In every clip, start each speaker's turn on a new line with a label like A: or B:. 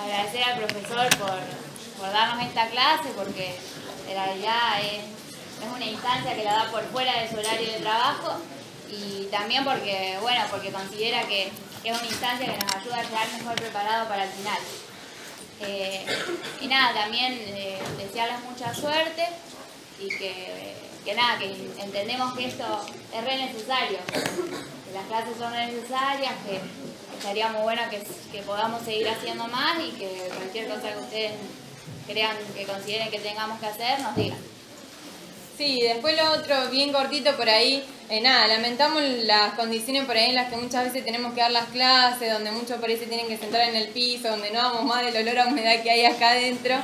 A: agradecer al profesor por, darnos esta clase, porque en realidad es, una instancia que la da por fuera de su horario de trabajo y también porque, bueno, porque considera que es una instancia que nos ayuda a llegar mejor preparado para el final. Eh, y nada, también eh, desearles mucha suerte y que, que nada, que entendemos que esto es re necesario, que las clases son necesarias, que estaría muy bueno que, que podamos seguir haciendo más y que cualquier cosa que ustedes crean que consideren que tengamos que hacer, nos digan.
B: Sí, después lo otro, bien cortito por ahí, eh, nada, lamentamos las condiciones por ahí en las que muchas veces tenemos que dar las clases, donde muchos por ahí se tienen que sentar en el piso, donde no vamos más del olor a humedad que hay acá adentro,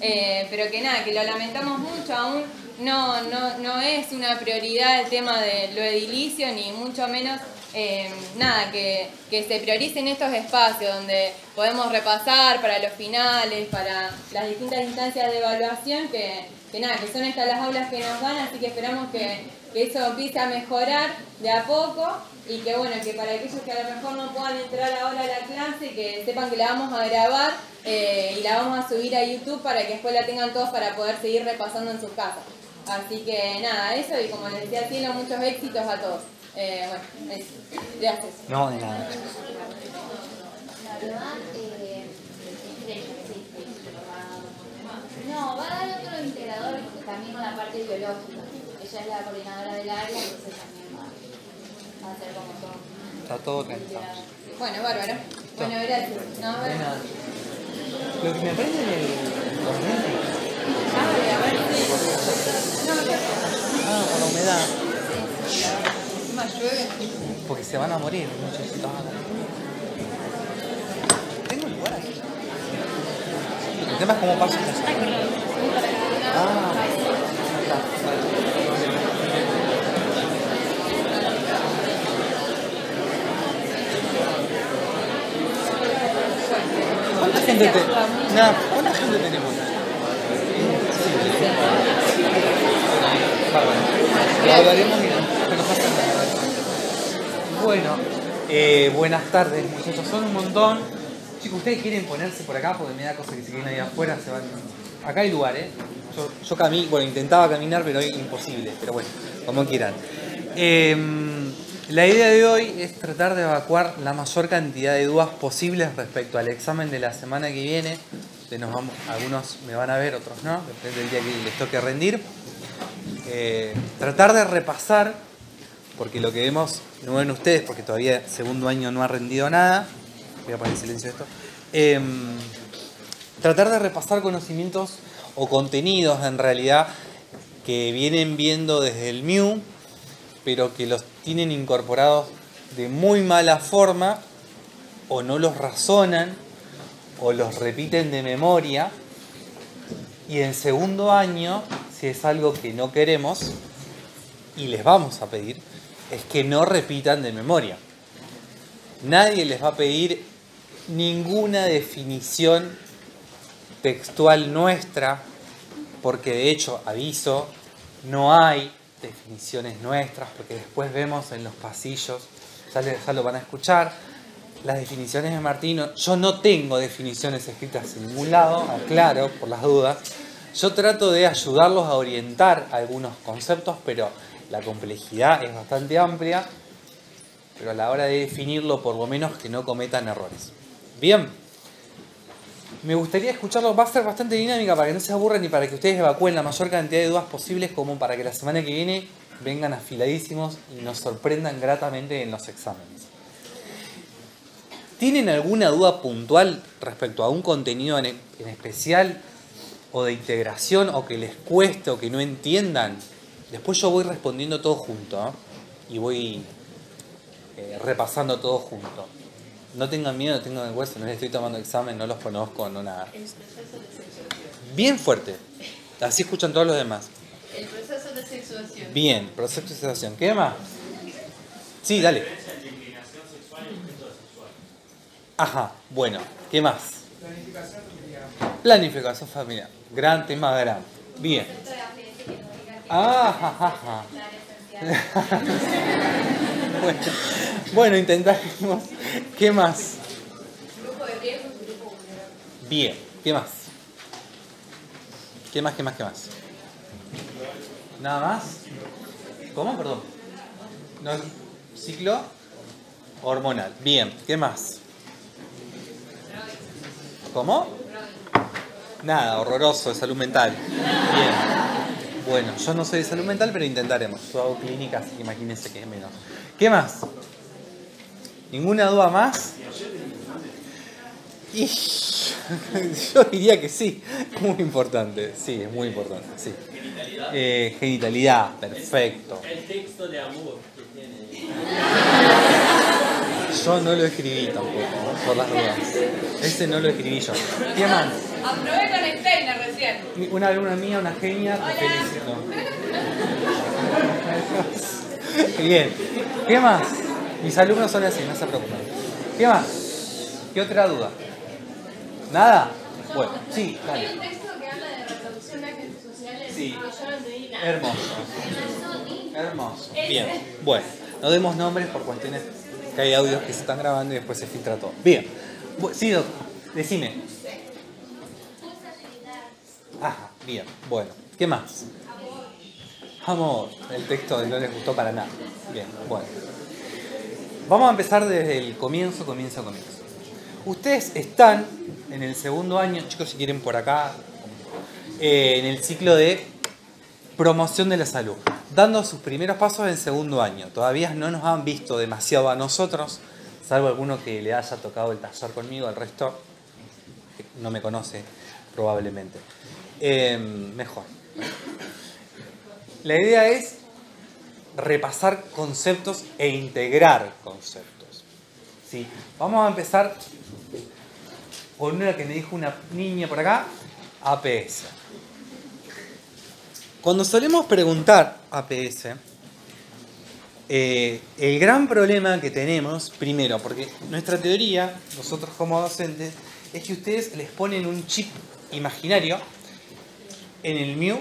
B: eh, pero que nada, que lo lamentamos mucho aún, no, no, no es una prioridad el tema de lo edilicio, ni mucho menos eh, nada, que, que, se prioricen estos espacios donde podemos repasar para los finales, para las distintas instancias de evaluación, que, que nada, que son estas las aulas que nos dan, así que esperamos que, que, eso empiece a mejorar de a poco y que bueno, que para aquellos que a lo mejor no puedan entrar ahora a la clase, que sepan que la vamos a grabar eh, y la vamos a subir a YouTube para que después la tengan todos para poder seguir repasando en sus casas. Así que nada, eso y como les decía Cielo, muchos éxitos a todos. Eh, bueno, eso. Gracias.
C: No, de nada.
A: No, va a dar otro integrador también con la parte biológica. Ella es la coordinadora del área, entonces también va, va a ser como todo.
C: Está todo organizado.
B: Bueno, bárbaro. Bueno, gracias. No,
C: De
B: bueno.
C: nada. Lo que me aprende en el corriente.
B: Ah, a ver, sí. No, ya.
C: Ah, por la humedad.
B: Más llueve.
C: Porque se van a morir, muchachitos. Tengo lugar aquí. El tema es cómo pasa. Ah, ¿Cuánta gente, te... Nah, ¿Cuánta gente tenemos? Bárbaro. Lo hablaremos y no pasa nada. Bueno, eh, buenas tardes muchachos, son un montón. Chicos, ¿ustedes quieren ponerse por acá? Porque me da cosa que se queden ahí afuera, se van... Acá hay lugar, ¿eh? Yo, yo bueno, intentaba caminar, pero es imposible, pero bueno, como quieran. Em, la idea de hoy es tratar de evacuar la mayor cantidad de dudas posibles respecto al examen de la semana que viene. De nos vamos, algunos me van a ver, otros no, depende del día que les toque rendir. Eh, tratar de repasar, porque lo que vemos, no ven ustedes, porque todavía segundo año no ha rendido nada. Voy a poner en silencio esto. Em, tratar de repasar conocimientos o contenidos en realidad que vienen viendo desde el MIU, pero que los tienen incorporados de muy mala forma o no los razonan o los repiten de memoria. Y en segundo año, si es algo que no queremos y les vamos a pedir, es que no repitan de memoria. Nadie les va a pedir ninguna definición textual nuestra, porque de hecho, aviso, no hay definiciones nuestras, porque después vemos en los pasillos, ya, lo van a escuchar, las definiciones de Martino. Yo no tengo definiciones escritas en ningún lado, aclaro por las dudas. Yo trato de ayudarlos a orientar algunos conceptos, pero la complejidad es bastante amplia, pero a la hora de definirlo, por lo menos que no cometan errores. Bien. Me gustaría escucharlo, va a ser bastante dinámica para que no se aburran y para que ustedes evacúen la mayor cantidad de dudas posibles como para que la semana que viene vengan afiladísimos y nos sorprendan gratamente en los exámenes. ¿Tienen alguna duda puntual respecto a un contenido en, en especial o de integración o que les cueste o que no entiendan? Después yo voy respondiendo todo junto ¿eh? y voy eh, repasando todo junto. No tengan miedo, no tengan vergüenza, no les estoy tomando examen, no los conozco, no nada. Bien fuerte. Así escuchan todos los demás.
D: El proceso de sexuación.
C: Bien, proceso de sensación. ¿Qué más? Sí, dale. Ajá, bueno, ¿qué más? Planificación familiar. Gran tema, gran. Bien. Ah, ja, ja, ja. bueno, bueno, intentamos. ¿Qué más?
D: Grupo de riesgo y grupo vulnerable.
C: Bien, ¿qué más? ¿Qué más, qué más, qué más? ¿Nada más? ¿Cómo? Perdón. No, ciclo hormonal. Bien, ¿qué más? ¿Cómo? Nada, horroroso, de salud mental. Bien. Bueno, yo no soy de salud mental, pero intentaremos. Yo hago clínica, así que imagínense que es menos. ¿Qué más? ¿Ninguna duda más? Y yo diría que sí, muy importante, sí, es muy importante, sí. Eh, genitalidad, perfecto.
E: El texto de amor que tiene.
C: Yo no lo escribí tampoco, por las dudas. Ese no lo escribí yo. ¿Qué más?
B: Aprobé con Steiner recién.
C: Una alumna mía, una genia, te felicito. Bien. ¿Qué más? Mis alumnos son así, no se preocupen. ¿Qué más? ¿Qué otra duda? ¿Nada? Bueno, sí,
D: Hay
C: dale.
D: un texto que habla de reproducción de agentes sociales
C: Sí.
D: yo no entendí nada.
C: Hermoso. Hermoso. Bien. Bueno, no demos nombres por cuestiones que hay audios que se están grabando y después se filtra todo. Bien. Sí, doctor. Decime. Ajá, bien. Bueno. ¿Qué más? Amor. El texto no les gustó para nada. Bien, bueno. Vamos a empezar desde el comienzo, comienzo, comienzo. Ustedes están en el segundo año, chicos, si quieren por acá, eh, en el ciclo de promoción de la salud, dando sus primeros pasos en segundo año. Todavía no nos han visto demasiado a nosotros, salvo alguno que le haya tocado el taller conmigo, el resto no me conoce probablemente. Eh, mejor. La idea es repasar conceptos e integrar conceptos. ¿sí? Vamos a empezar con una que me dijo una niña por acá, APS. Cuando solemos preguntar APS, eh, el gran problema que tenemos, primero, porque nuestra teoría, nosotros como docentes, es que ustedes les ponen un chip imaginario en el MIU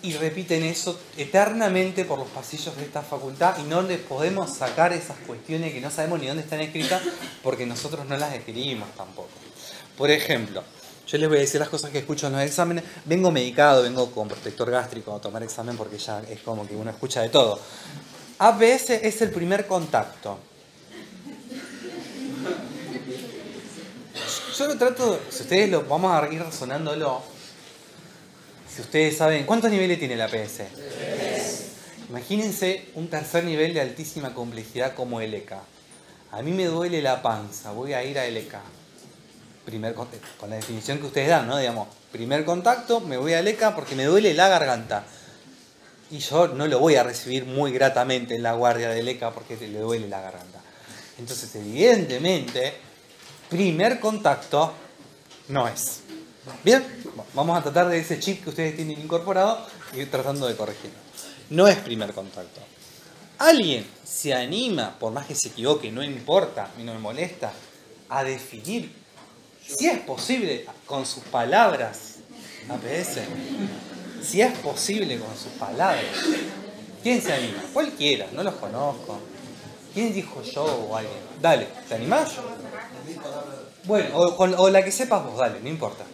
C: y repiten eso eternamente por los pasillos de esta facultad y no les podemos sacar esas cuestiones que no sabemos ni dónde están escritas porque nosotros no las escribimos tampoco. Por ejemplo, yo les voy a decir las cosas que escucho en los exámenes. Vengo medicado, vengo con protector gástrico a tomar examen porque ya es como que uno escucha de todo. APS es el primer contacto. Yo lo trato, si ustedes lo vamos a ir razonándolo, si ustedes saben, ¿cuántos niveles tiene la APS? Imagínense un tercer nivel de altísima complejidad como el ECA. A mí me duele la panza, voy a ir a LK. Primer contacto, con la definición que ustedes dan, ¿no? Digamos, primer contacto, me voy a LK porque me duele la garganta. Y yo no lo voy a recibir muy gratamente en la guardia del ECA porque le duele la garganta. Entonces, evidentemente, primer contacto no es. Bien, vamos a tratar de ese chip que ustedes tienen incorporado y tratando de corregirlo. No es primer contacto. Alguien se anima, por más que se equivoque, no importa, mí no me molesta, a definir si es posible con sus palabras, APS, si es posible con sus palabras. ¿Quién se anima? Cualquiera, no los conozco. ¿Quién dijo yo o alguien? Dale, ¿te animás? Bueno, o, o la que sepas vos, dale, no importa.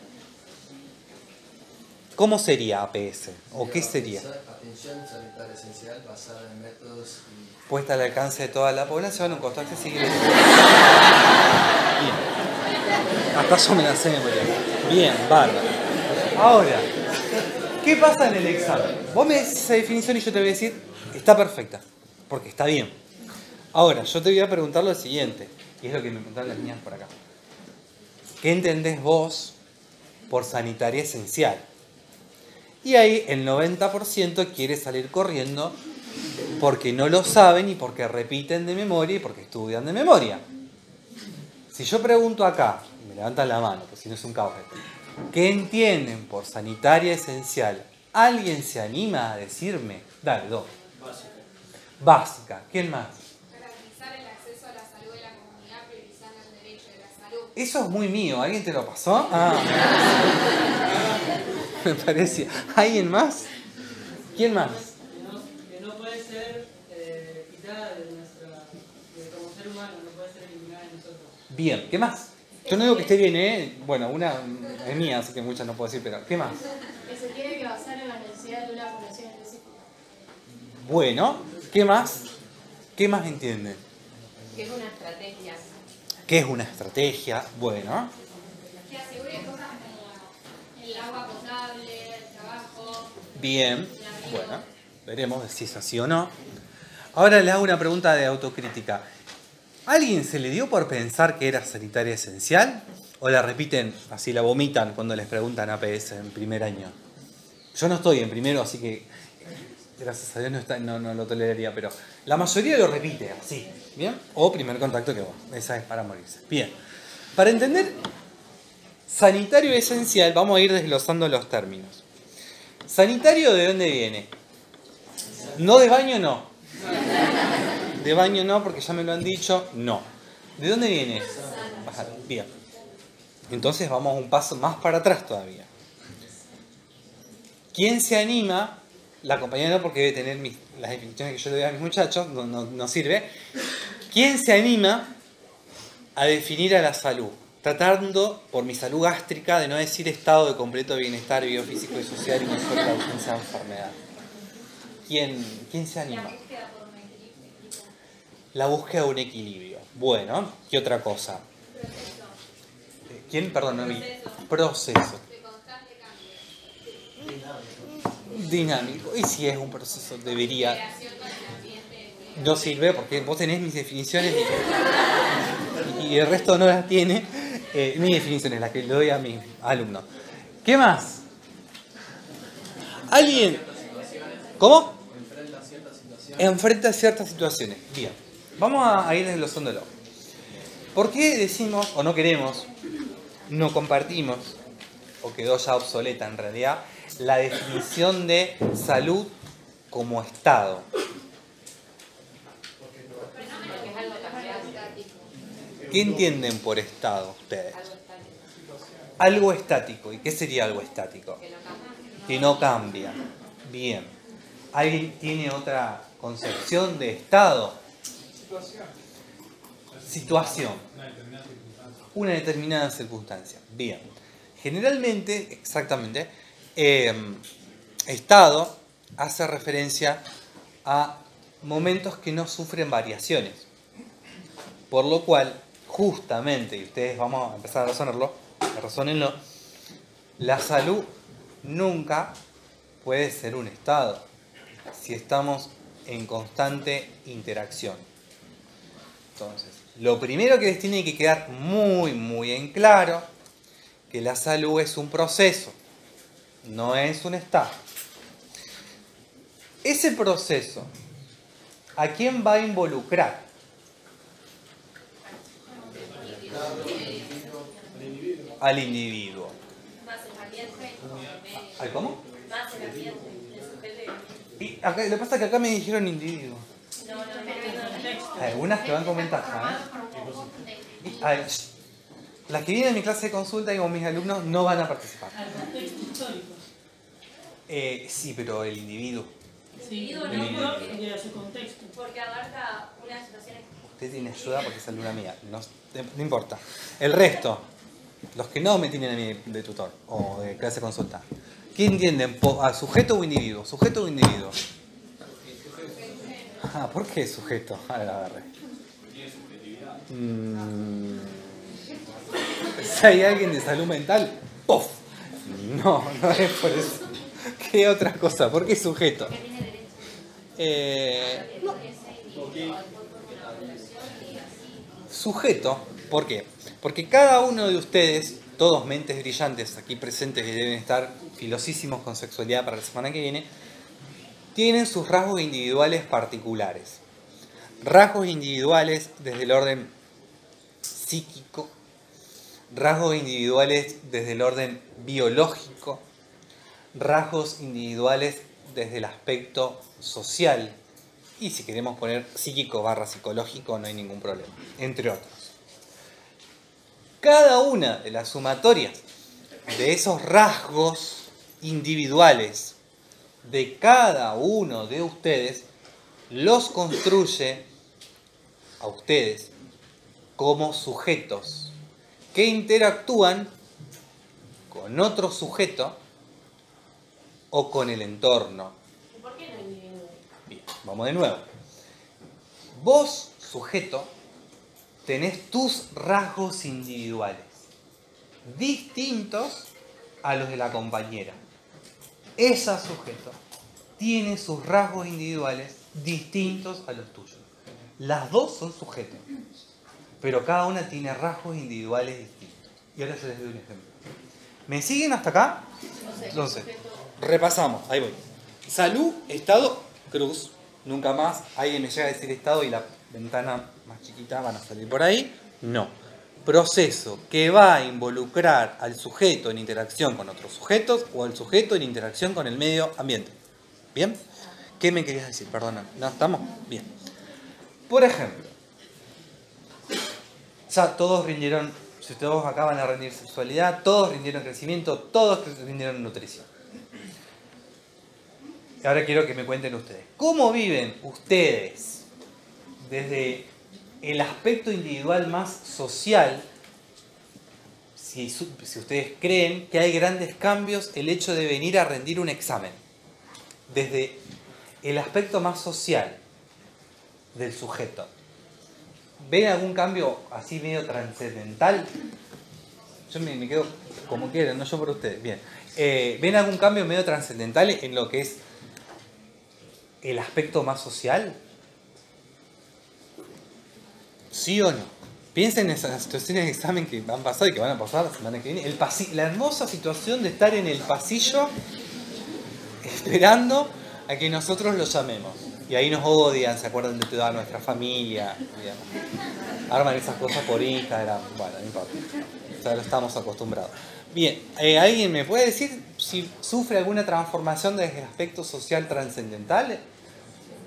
C: ¿Cómo sería APS? ¿O qué sería?
F: Atención sanitaria esencial basada en métodos y
C: Puesta al alcance de toda la población, un costo accesible. Bien. Hasta yo me la sé. Bien, bárbaro. Ahora, ¿qué pasa en el examen? Vos me decís esa definición y yo te voy a decir, está perfecta, porque está bien. Ahora, yo te voy a preguntar lo siguiente, y es lo que me preguntaron las niñas por acá. ¿Qué entendés vos por sanitaria esencial? Y ahí el 90% quiere salir corriendo porque no lo saben y porque repiten de memoria y porque estudian de memoria. Si yo pregunto acá, y me levantan la mano, pues si no es un caos, ¿qué entienden por sanitaria esencial? ¿Alguien se anima a decirme? Dale, dos. Básica. ¿Quién más?
G: Garantizar el acceso a la salud de la comunidad priorizando el derecho de la salud.
C: Eso es muy mío. ¿Alguien te lo pasó? Ah. Me parecía. ¿Alguien más? ¿Quién más?
H: que no, que no puede ser eh, quitada de nuestra, de como ser humano, no puede ser eliminada de nosotros.
C: Bien. ¿Qué más? Yo no digo que esté bien, ¿eh? Bueno, una es mía, así que muchas no puedo decir, pero ¿qué más?
D: Que se tiene que basar en la necesidad de una población específica.
C: Bueno, ¿qué más? ¿Qué más entienden?
I: Que es una estrategia.
C: ¿Qué es una estrategia? Bueno,
G: Que asegure cosas como el agua potable, el trabajo.
C: bien. Bueno, veremos si es así o no. Ahora les hago una pregunta de autocrítica. ¿Alguien se le dio por pensar que era sanitaria esencial? ¿O la repiten, así la vomitan cuando les preguntan APS en primer año? Yo no estoy en primero, así que gracias a Dios no, está- no, no lo toleraría, pero la mayoría lo repite así, ¿bien? O primer contacto que vos, esa es para morirse. Bien, para entender sanitario esencial vamos a ir desglosando los términos. ¿Sanitario de dónde viene? No de baño, no. De baño no, porque ya me lo han dicho, no. ¿De dónde viene? Bien. Entonces vamos un paso más para atrás todavía. ¿Quién se anima? La compañera no, porque debe tener las definiciones que yo le doy a mis muchachos, no- no sirve. ¿Quién se anima a definir a la salud? Tratando, por mi salud gástrica, de no decir estado de completo bienestar biofísico y social y no solo la ausencia de enfermedad. ¿Quién, ¿Quién se anima? La búsqueda de un equilibrio. Bueno, ¿qué otra cosa? ¿Quién? Perdón, no vi. Proceso. Dinámico. Y si es un proceso, debería. No sirve porque vos tenés mis definiciones y el resto no las tiene. Eh, mis definiciones, las que le doy a mis alumnos. ¿Qué más? ¿Alguien? ¿Cómo? Enfrenta ciertas situaciones. Bien. Vamos a a ir desglosándolo. ¿Por qué decimos, o no queremos, no compartimos, o quedó ya obsoleta en realidad, la definición de salud como estado? ¿Qué entienden por estado ustedes? Algo estático. ¿Y qué sería algo estático? Que no cambia. Bien. ¿Alguien tiene otra concepción de estado? Situación. Una determinada circunstancia. Bien. Generalmente, exactamente, eh, estado hace referencia a momentos que no sufren variaciones. Por lo cual, justamente, y ustedes vamos a empezar a razonarlo, razónenlo, la salud nunca puede ser un estado si estamos en constante interacción. Entonces, lo primero que les tiene que quedar muy, muy en claro, que la salud es un proceso, no es un estado. Ese proceso, ¿a quién va a involucrar? Al individuo.
I: El
C: ¿Al cómo?
I: el el.
C: Y acá, lo que pasa es que acá me dijeron individuo. Hay algunas que van con ventaja, ¿eh? Ver, las que vienen a mi clase de consulta y con mis alumnos no van a participar.
J: Al contexto histórico.
C: Eh, sí, pero el individuo.
J: Sí,
I: Individuo
C: El
I: no, porque,
J: su contexto.
I: porque abarca unas situaciones
C: Usted tiene ayuda porque es alumna mía. No, no importa. El resto, los que no me tienen a mí de tutor o de clase consulta. ¿Qué entienden? ¿A sujeto o individuo? ¿Sujeto o individuo? Ah, ¿por qué sujeto? Ah, la agarré. Mm, si hay alguien de salud mental, ¡puf! No, no es por eso. ¿Qué otra cosa? ¿Por qué sujeto? Eh, no. Sujeto, ¿por qué? Porque cada uno de ustedes, todos mentes brillantes aquí presentes que deben estar filosísimos con sexualidad para la semana que viene, tienen sus rasgos individuales particulares. Rasgos individuales desde el orden psíquico, rasgos individuales desde el orden biológico, rasgos individuales desde el aspecto social y si queremos poner psíquico barra psicológico no hay ningún problema, entre otros. Cada una de las sumatorias de esos rasgos individuales de cada uno de ustedes los construye a ustedes como sujetos que interactúan con otro sujeto o con el entorno.
D: ¿Por qué no individuo?
C: Bien, vamos de nuevo. Vos, sujeto, tenés tus rasgos individuales, distintos a los de la compañera. Esa sujeto tiene sus rasgos individuales distintos a los tuyos. Las dos son sujetos, pero cada una tiene rasgos individuales distintos. Y ahora yo les doy un ejemplo. ¿Me siguen hasta acá? Entonces, repasamos, ahí voy. Salud, estado, cruz. Nunca más alguien me llega a decir estado y la ventana más chiquita van a salir por ahí. No. Proceso que va a involucrar al sujeto en interacción con otros sujetos o al sujeto en interacción con el medio ambiente. ¿Bien? ¿Qué me querías decir? Perdona. ¿No estamos? Bien. Por ejemplo, ya todos rindieron, si todos acá van a rendir sexualidad, todos rindieron crecimiento, todos rindieron nutrición. Ahora quiero que me cuenten ustedes. ¿Cómo viven ustedes desde el aspecto individual más social? Si, ustedes creen que hay grandes cambios el hecho de venir a rendir un examen. Desde el aspecto más social del sujeto. ¿Ven algún cambio así medio trascendental? Yo me, me quedo como quieran, no yo por ustedes. Bien. Eh, ¿Ven algún cambio medio trascendental en lo que es el aspecto más social? ¿Sí o no? Piensen en esas situaciones de examen que han pasado y que van a pasar la semana que viene. La hermosa situación de estar en el pasillo esperando a que nosotros lo llamemos. Y ahí nos odian, se acuerdan de toda nuestra familia. Arman esas cosas por Instagram. Bueno, no importa. Ya lo estamos acostumbrados. Bien, eh, ¿alguien me puede decir si sufre alguna transformación desde el aspecto social trascendental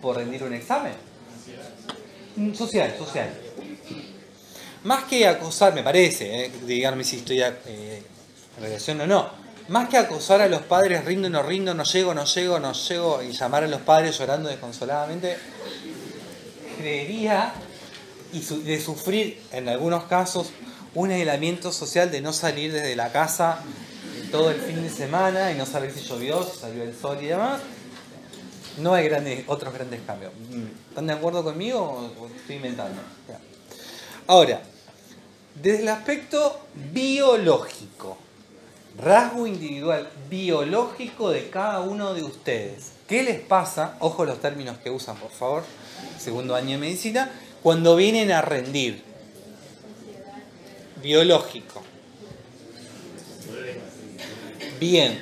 C: por rendir un examen? Social, social. Más que acosar, me parece, eh, díganme si estoy eh, en relación o no, más que acosar a los padres, rindo, no rindo, no llego, no llego, no llego, y llamar a los padres llorando desconsoladamente, creería y de sufrir en algunos casos un aislamiento social de no salir desde la casa todo el fin de semana y no saber si llovió, si salió el sol y demás. No hay grandes, otros grandes cambios. ¿Están de acuerdo conmigo o estoy inventando? Ahora, desde el aspecto biológico, rasgo individual biológico de cada uno de ustedes. ¿Qué les pasa? Ojo los términos que usan, por favor. Segundo año de medicina. Cuando vienen a rendir. Biológico. Bien.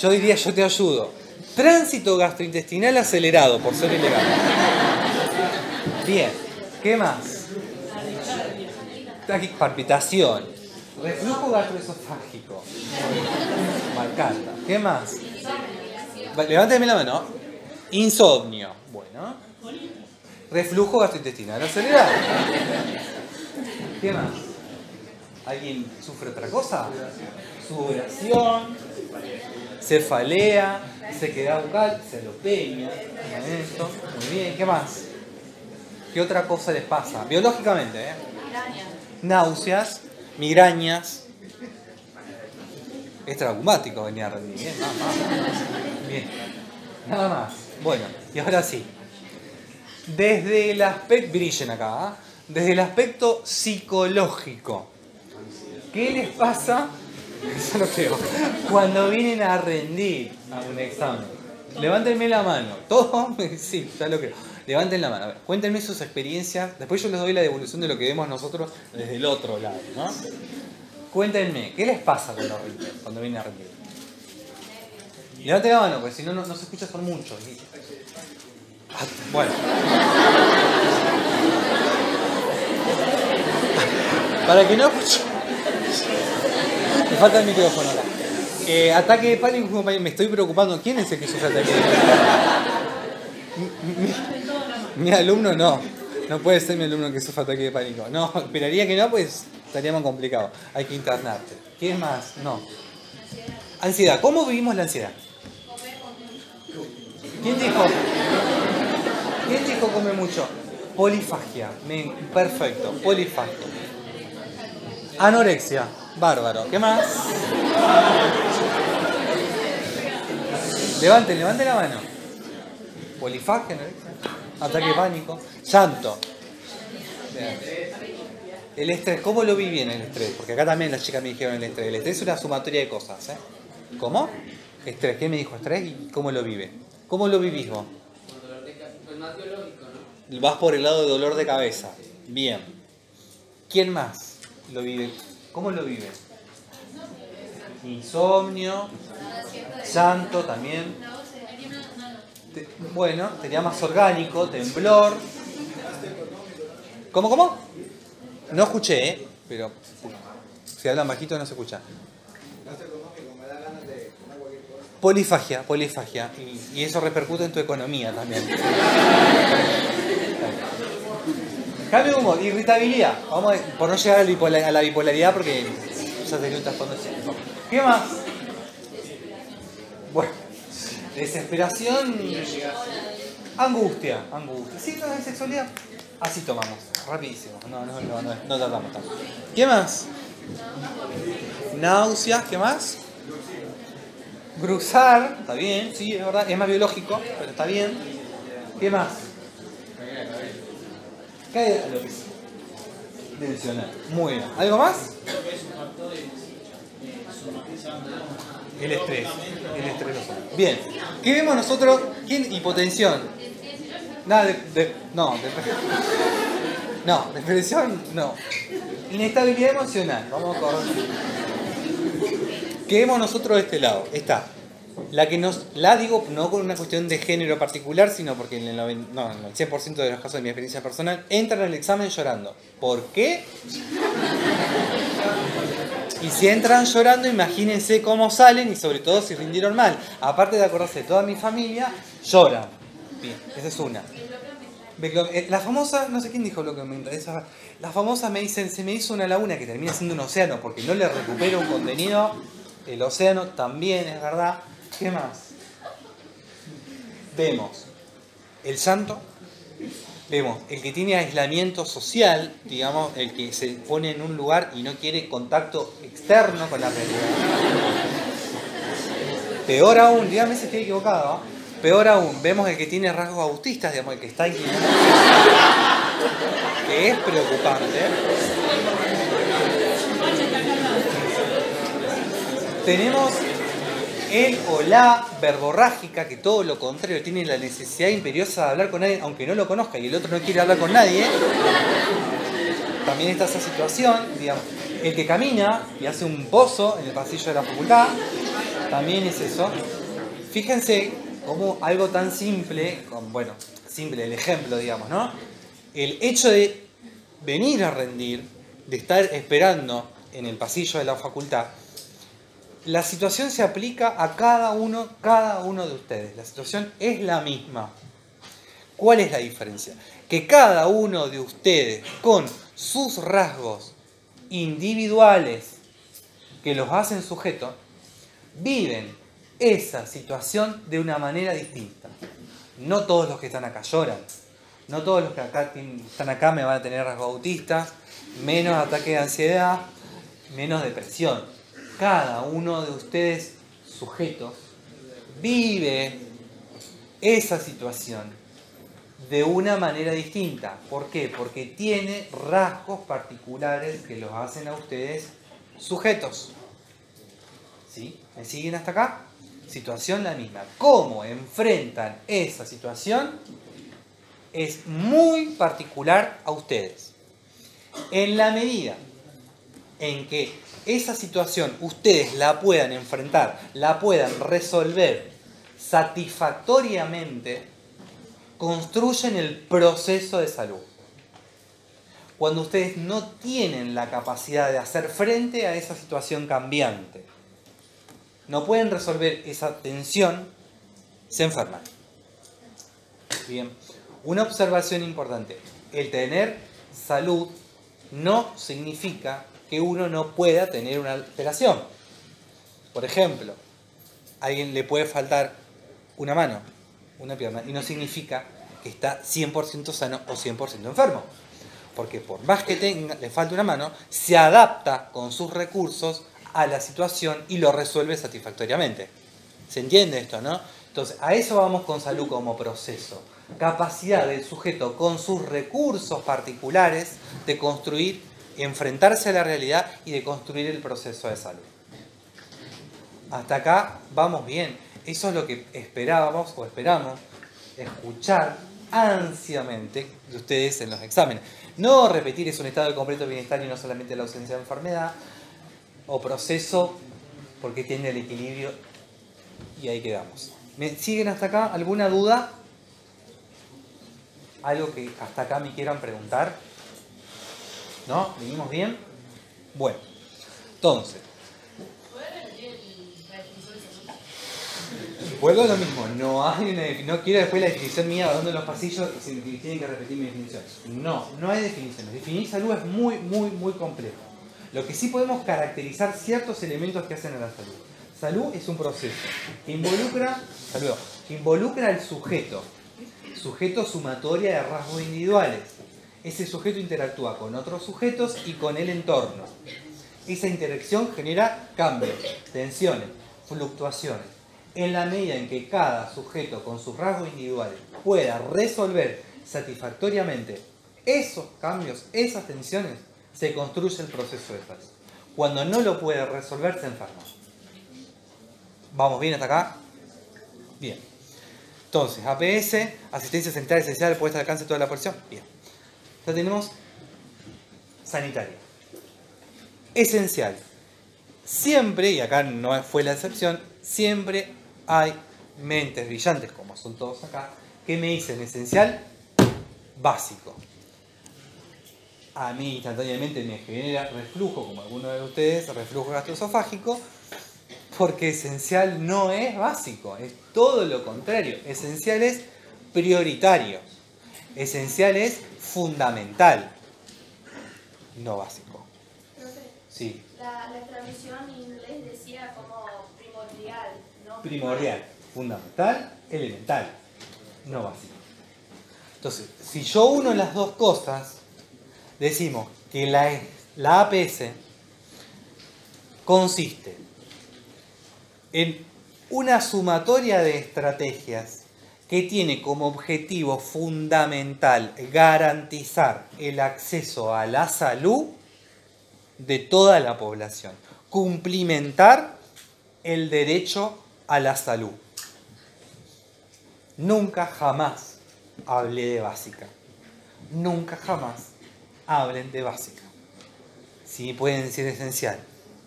C: Yo diría, yo te ayudo. Tránsito gastrointestinal acelerado por ser ilegal. Bien. ¿Qué más? Palpitación. Reflujo gastroesofágico. Marcanta. ¿Qué más? Levánteme la mano. Insomnio. Bueno. Reflujo gastrointestinal acelerado. ¿Qué más? ¿Alguien sufre otra cosa? Sudoración, cefalea, sequedad bucal, celopeña. Eso. Muy bien. ¿Qué más? ¿Qué otra cosa les pasa? Biológicamente, ¿eh? Náuseas, migrañas. Es traumático venir a rendir. Bien, nada más. Nada más. Bueno, y ahora sí. Desde el aspecto. Brillen acá. ¿ah? Desde el aspecto psicológico. ¿Qué les pasa? Cuando vienen a rendir a un examen. Levántenme la mano. ¿Todos? Sí, ya lo creo. Levanten la mano. Cuéntenme sus experiencias. Después yo les doy la devolución de lo que vemos nosotros desde el otro lado. ¿no? Cuéntenme, ¿qué les pasa cuando, cuando vienen a rendir? Levanten la mano, porque si no, no, se escucha son muchos. Y- Ah, Bueno. Para que no escuche. Me falta el micrófono. Eh, ataque de pánico, me estoy preocupando. ¿Quién es el que sufre ataque de pánico? Mi, alumno no. No puede ser mi alumno que sufra ataque de pánico. No, esperaría que no, pues estaría más complicado. Hay que internarte. ¿Quién más? No. Ansiedad. ¿Cómo vivimos la ansiedad? ¿Quién dijo? ¿Quién dijo come mucho? Polifagia. Perfecto. Polifagia. Anorexia. Bárbaro. ¿Qué más? Levanten, levanten la mano. Polifagia, anorexia. Ataque pánico. Llanto. El estrés, ¿cómo lo viven el estrés? Porque acá también las chicas me dijeron el estrés. El estrés es una sumatoria de cosas, ¿eh? ¿Cómo? Estrés, ¿qué me dijo estrés y cómo lo vive? ¿Cómo lo vivís vos?
K: Pues más biológico, ¿no?
C: Vas por el lado de dolor de cabeza. Bien. ¿Quién más lo vive? ¿Cómo lo vive? Insomnio, llanto también. Te- Bueno, sería más orgánico, temblor. ¿Cómo, cómo? No escuché, ¿eh? Pero si hablan bajito no se escucha. Polifagia, polifagia. Y eso repercute en tu economía también. Cambio de humor, irritabilidad. Vamos a, por no llegar a la, bipolaridad porque ya te estás cuando ¿Qué más? Bueno, desesperación. Angustia, angustia. Sí, no, de sexualidad. Así tomamos, rapidísimo. No, no, no, no, no tardamos tanto. ¿Qué más? Náuseas, ¿qué más? Cruzar, está bien, sí, es verdad, es más biológico, pero está bien. ¿Qué más? Cae a lo que. Muy bien. ¿Algo más? El estrés. El estrés. Bien. ¿Qué vemos nosotros? ¿Quién? Hipotensión. Nada de. de- no, de, no, depresión no. Inestabilidad emocional. Vamos a correr. ¿Qué vemos nosotros de este lado? Está. La que nos, la digo no con una cuestión de género particular, sino porque en el, no, en el 100% de los casos de mi experiencia personal, entran al examen llorando. ¿Por qué? Y si entran llorando, imagínense cómo salen y sobre todo si rindieron mal. Aparte de acordarse de toda mi familia, lloran. Bien, esa es una. Eh, La famosa, no sé quién dijo lo que me interesa. La famosa me dicen, se me hizo una laguna que termina siendo un océano porque no le recupero un contenido. El océano también es verdad. ¿Qué más? Vemos el santo, vemos el que tiene aislamiento social, digamos, el que se pone en un lugar y no quiere contacto externo con la realidad. Peor aún, dígame si estoy equivocado, ¿ah? peor aún, vemos el que tiene rasgos autistas, digamos, el que está inclinado, que es preocupante. Tenemos el o la verborrágica, que todo lo contrario, tiene la necesidad imperiosa de hablar con alguien, aunque no lo conozca y el otro no quiere hablar con nadie. También está esa situación, digamos. El que camina y hace un pozo en el pasillo de la facultad, también es eso. Fíjense cómo algo tan simple, bueno, simple el ejemplo, digamos, ¿no? El hecho de venir a rendir, de estar esperando en el pasillo de la facultad, la situación se aplica a cada uno, cada uno de ustedes. La situación es la misma. ¿Cuál es la diferencia? Que cada uno de ustedes, con sus rasgos individuales que los hacen sujetos, viven esa situación de una manera distinta. No todos los que están acá lloran. No todos los que acá están acá me van a tener rasgos autistas, menos ataque de ansiedad, menos depresión. Cada uno de ustedes, sujetos, vive esa situación de una manera distinta. ¿Por qué? Porque tiene rasgos particulares que los hacen a ustedes sujetos. ¿Sí? ¿Me siguen hasta acá? Situación la misma. ¿Cómo enfrentan esa situación? Es muy particular a ustedes. En la medida en que esa situación ustedes la puedan enfrentar, la puedan resolver satisfactoriamente, construyen el proceso de salud. Cuando ustedes no tienen la capacidad de hacer frente a esa situación cambiante, no pueden resolver esa tensión, se enferman. Bien, una observación importante. El tener salud no significa que uno no pueda tener una alteración. Por ejemplo, a alguien le puede faltar una mano, una pierna, y no significa que está 100% sano o 100% enfermo. porque por más que tenga, le falte una mano, se adapta con sus recursos a la situación y lo resuelve satisfactoriamente. ¿Se entiende esto, no? Entonces, a eso vamos con salud como proceso. Capacidad del sujeto con sus recursos particulares de construir, enfrentarse a la realidad y de construir el proceso de salud. Hasta acá vamos bien. Eso es lo que esperábamos o esperamos escuchar ansiamente de ustedes en los exámenes. No repetir es un estado de completo bienestar y no solamente la ausencia de enfermedad o proceso porque tiene el equilibrio y ahí quedamos. ¿Me siguen hasta acá? ¿Alguna duda? ¿Algo que hasta acá me quieran preguntar? ¿No? ¿Venimos bien? Bueno, entonces. Vuelvo a lo mismo, no hay una no quiero después la definición mía en los pasillos si tienen que repetir mi definición. No, no hay definiciones. Definir salud es muy, muy, muy complejo. Lo que sí podemos caracterizar ciertos elementos que hacen a la salud. Salud es un proceso que involucra, salud, que involucra al sujeto, sujeto sumatoria de rasgos individuales. Ese sujeto interactúa con otros sujetos y con el entorno. Esa interacción genera cambios, tensiones, fluctuaciones. En la medida en que cada sujeto con sus rasgos individuales pueda resolver satisfactoriamente esos cambios, esas tensiones, se construye el proceso de salud. Cuando no lo puede resolver, se enferma. ¿Vamos bien hasta acá? Bien. Entonces, APS, asistencia central esencial, puesta al alcance de toda la población. Bien. Ya tenemos sanitaria. Esencial. Siempre, y acá no fue la excepción, siempre hay mentes brillantes, como son todos acá, que me dicen esencial, básico. A mí instantáneamente me genera reflujo, como alguno de ustedes, reflujo gastroesofágico, porque esencial no es básico, es todo lo contrario. Esencial es prioritario. Esencial es fundamental, no básico. Sí.
I: La, la traducción en inglés decía como primordial, ¿no?
C: Primordial, fundamental, elemental, no básico. Entonces, si yo uno las dos cosas, decimos que la, la APS consiste en una sumatoria de estrategias que tiene como objetivo fundamental garantizar el acceso a la salud de toda la población, cumplimentar el derecho a la salud. Nunca jamás hablé de básica. Nunca jamás hablen de básica. Sí pueden decir esencial,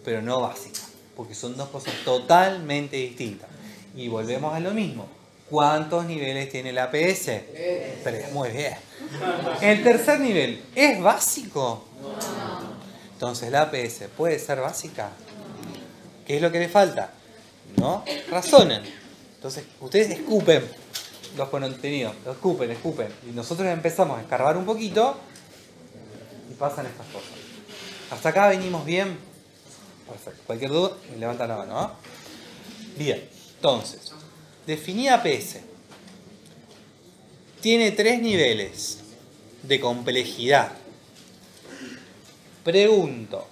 C: pero no básica porque son dos cosas totalmente distintas. Y volvemos a lo mismo. ¿Cuántos niveles tiene la APS? Tres. Muy bien. El tercer nivel, ¿es básico? Entonces, ¿la APS puede ser básica? ¿Qué es lo que le falta? ¿No? Razonen. Entonces, ustedes escupen los contenidos, los escupen, escupen. Y nosotros empezamos a escarbar un poquito y pasan estas cosas. ¿Hasta acá venimos bien? Perfecto. Cualquier duda, levanta la mano. ¿ah? Bien, entonces, definida APS. Tiene tres niveles de complejidad. Pregunto,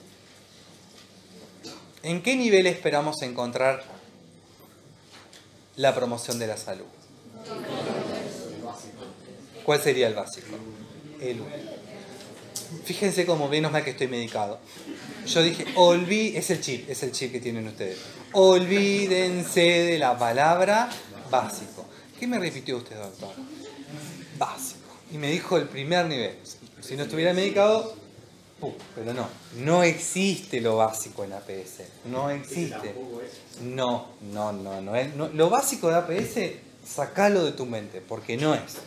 C: ¿en qué nivel esperamos encontrar la promoción de la salud? ¿Cuál sería el básico? El 1. Fíjense cómo menos mal que estoy medicado. Yo dije, olví, es el chip, es el chip que tienen ustedes. Olvídense de la palabra básico. ¿Qué me repitió usted, doctor? Básico. Y me dijo el primer nivel. Si no estuviera medicado, pero no, no existe lo básico en APS. No existe. No, no, no, no, no. Lo básico de APS, sacalo de tu mente, porque no es.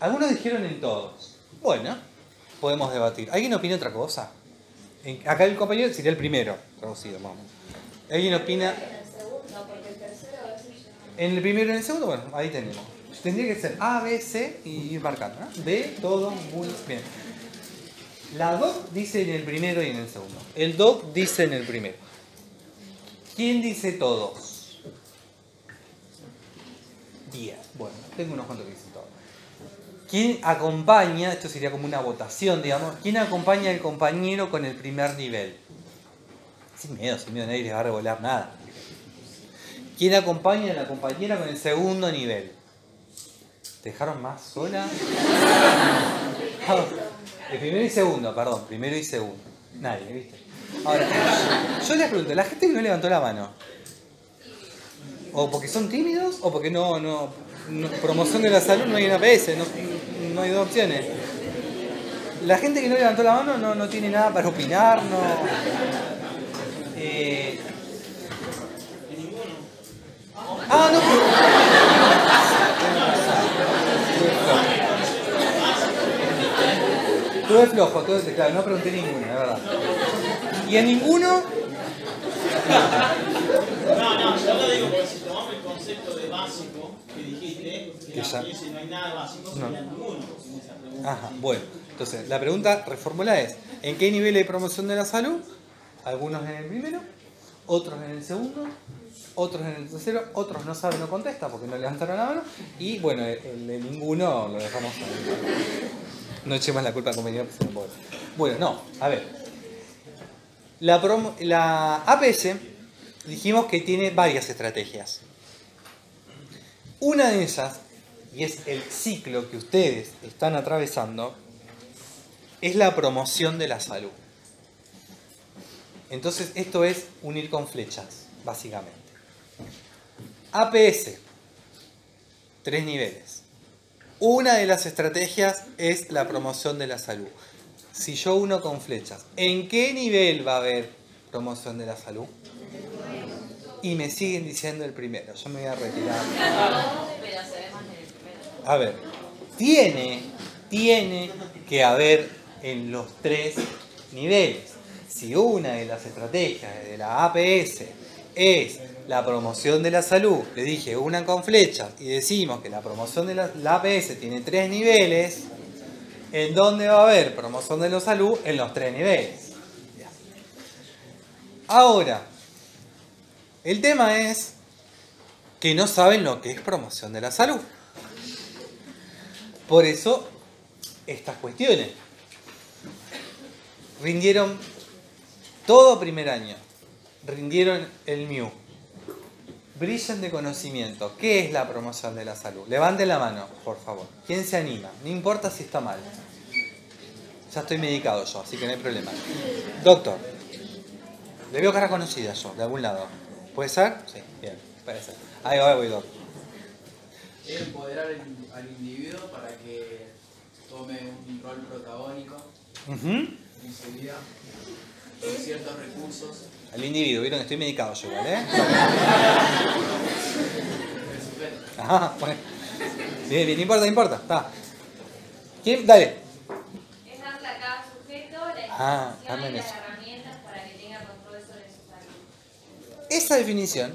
C: Algunos dijeron en todos. Bueno, podemos debatir. ¿Alguien opina otra cosa? Acá el compañero sería el primero, traducido, vamos. ¿Alguien opina? En el primero y en el segundo, bueno, ahí tenemos. Tendría que ser A, B, C y ir marcando, ¿no? D, todo, muy bien. La DOC dice en el primero y en el segundo. El DOC dice en el primero. ¿Quién dice todos? Bien, bueno, tengo unos cuantos que. ¿Quién acompaña, esto sería como una votación, digamos, quién acompaña al compañero con el primer nivel? Sin miedo, sin miedo, nadie les va a revolar nada. ¿Quién acompaña a la compañera con el segundo nivel? ¿Te dejaron más sola? El primero y segundo, perdón, primero y segundo. Nadie, ¿viste? Ahora, yo les pregunto, ¿la gente no levantó la mano? ¿O porque son tímidos o porque no, no, promoción de la salud no hay una no, no hay dos opciones? La gente que no levantó la mano no, no tiene nada para opinar, no... Eh, Ah, no. Tuve flojo, tuve, claro, no pregunté ninguno, de verdad. Y en ninguno,
H: No, no, yo lo digo porque si tomamos el concepto de básico que dijiste, que
C: ya-
H: no hay nada básico,
C: No.
H: ninguno.
C: Ajá, bueno. Entonces, la pregunta reformulada es, ¿en qué nivel hay promoción de la salud? Algunos en el primero, otros en el segundo, otros en el tercero, otros no saben, no contesta porque no levantaron la mano, y bueno, el, de ninguno lo dejamos. No echemos la culpa al compañero pobre. Bueno, no, a ver. La, promo- la APS dijimos que tiene varias estrategias. Una de ellas, y es el ciclo que ustedes están atravesando, es la promoción de la salud. Entonces, esto es unir con flechas, básicamente. APS, tres niveles. Una de las estrategias es la promoción de la salud. Si yo uno con flechas, ¿en qué nivel va a haber promoción de la salud? Y me siguen diciendo el primero. Yo me voy a retirar. A ver, tiene, tiene que haber en los tres niveles. Si una de las estrategias de la APS es la promoción de la salud, le dije una con flechas y decimos que la promoción de la, APS tiene tres niveles, ¿en dónde va a haber promoción de la salud? En los tres niveles. Ahora, el tema es que no saben lo que es promoción de la salud. Por eso, estas cuestiones. Rindieron todo primer año. Rindieron el MIU. Brillan de conocimiento. ¿Qué es la promoción de la salud? Levanten la mano, por favor. ¿Quién se anima? No importa si está mal. Ya estoy medicado yo, así que no hay problema. Doctor, le veo cara conocida yo, de algún lado. ¿Puede ser? Sí, bien, ser. Ahí va, voy, doctor.
K: Es empoderar al, al individuo para que tome un rol protagónico
C: Ujú.
K: en su vida, con ciertos recursos.
C: El individuo, vieron que estoy medicado yo igual, ¿eh? Ajá, bueno. Bien, bien, no importa, no importa, está. ¿Quién? Dale.
G: Es darle a cada sujeto la
C: Ah,
G: y las
C: eso.
G: herramientas para que tenga control sobre su salud.
C: Esa definición,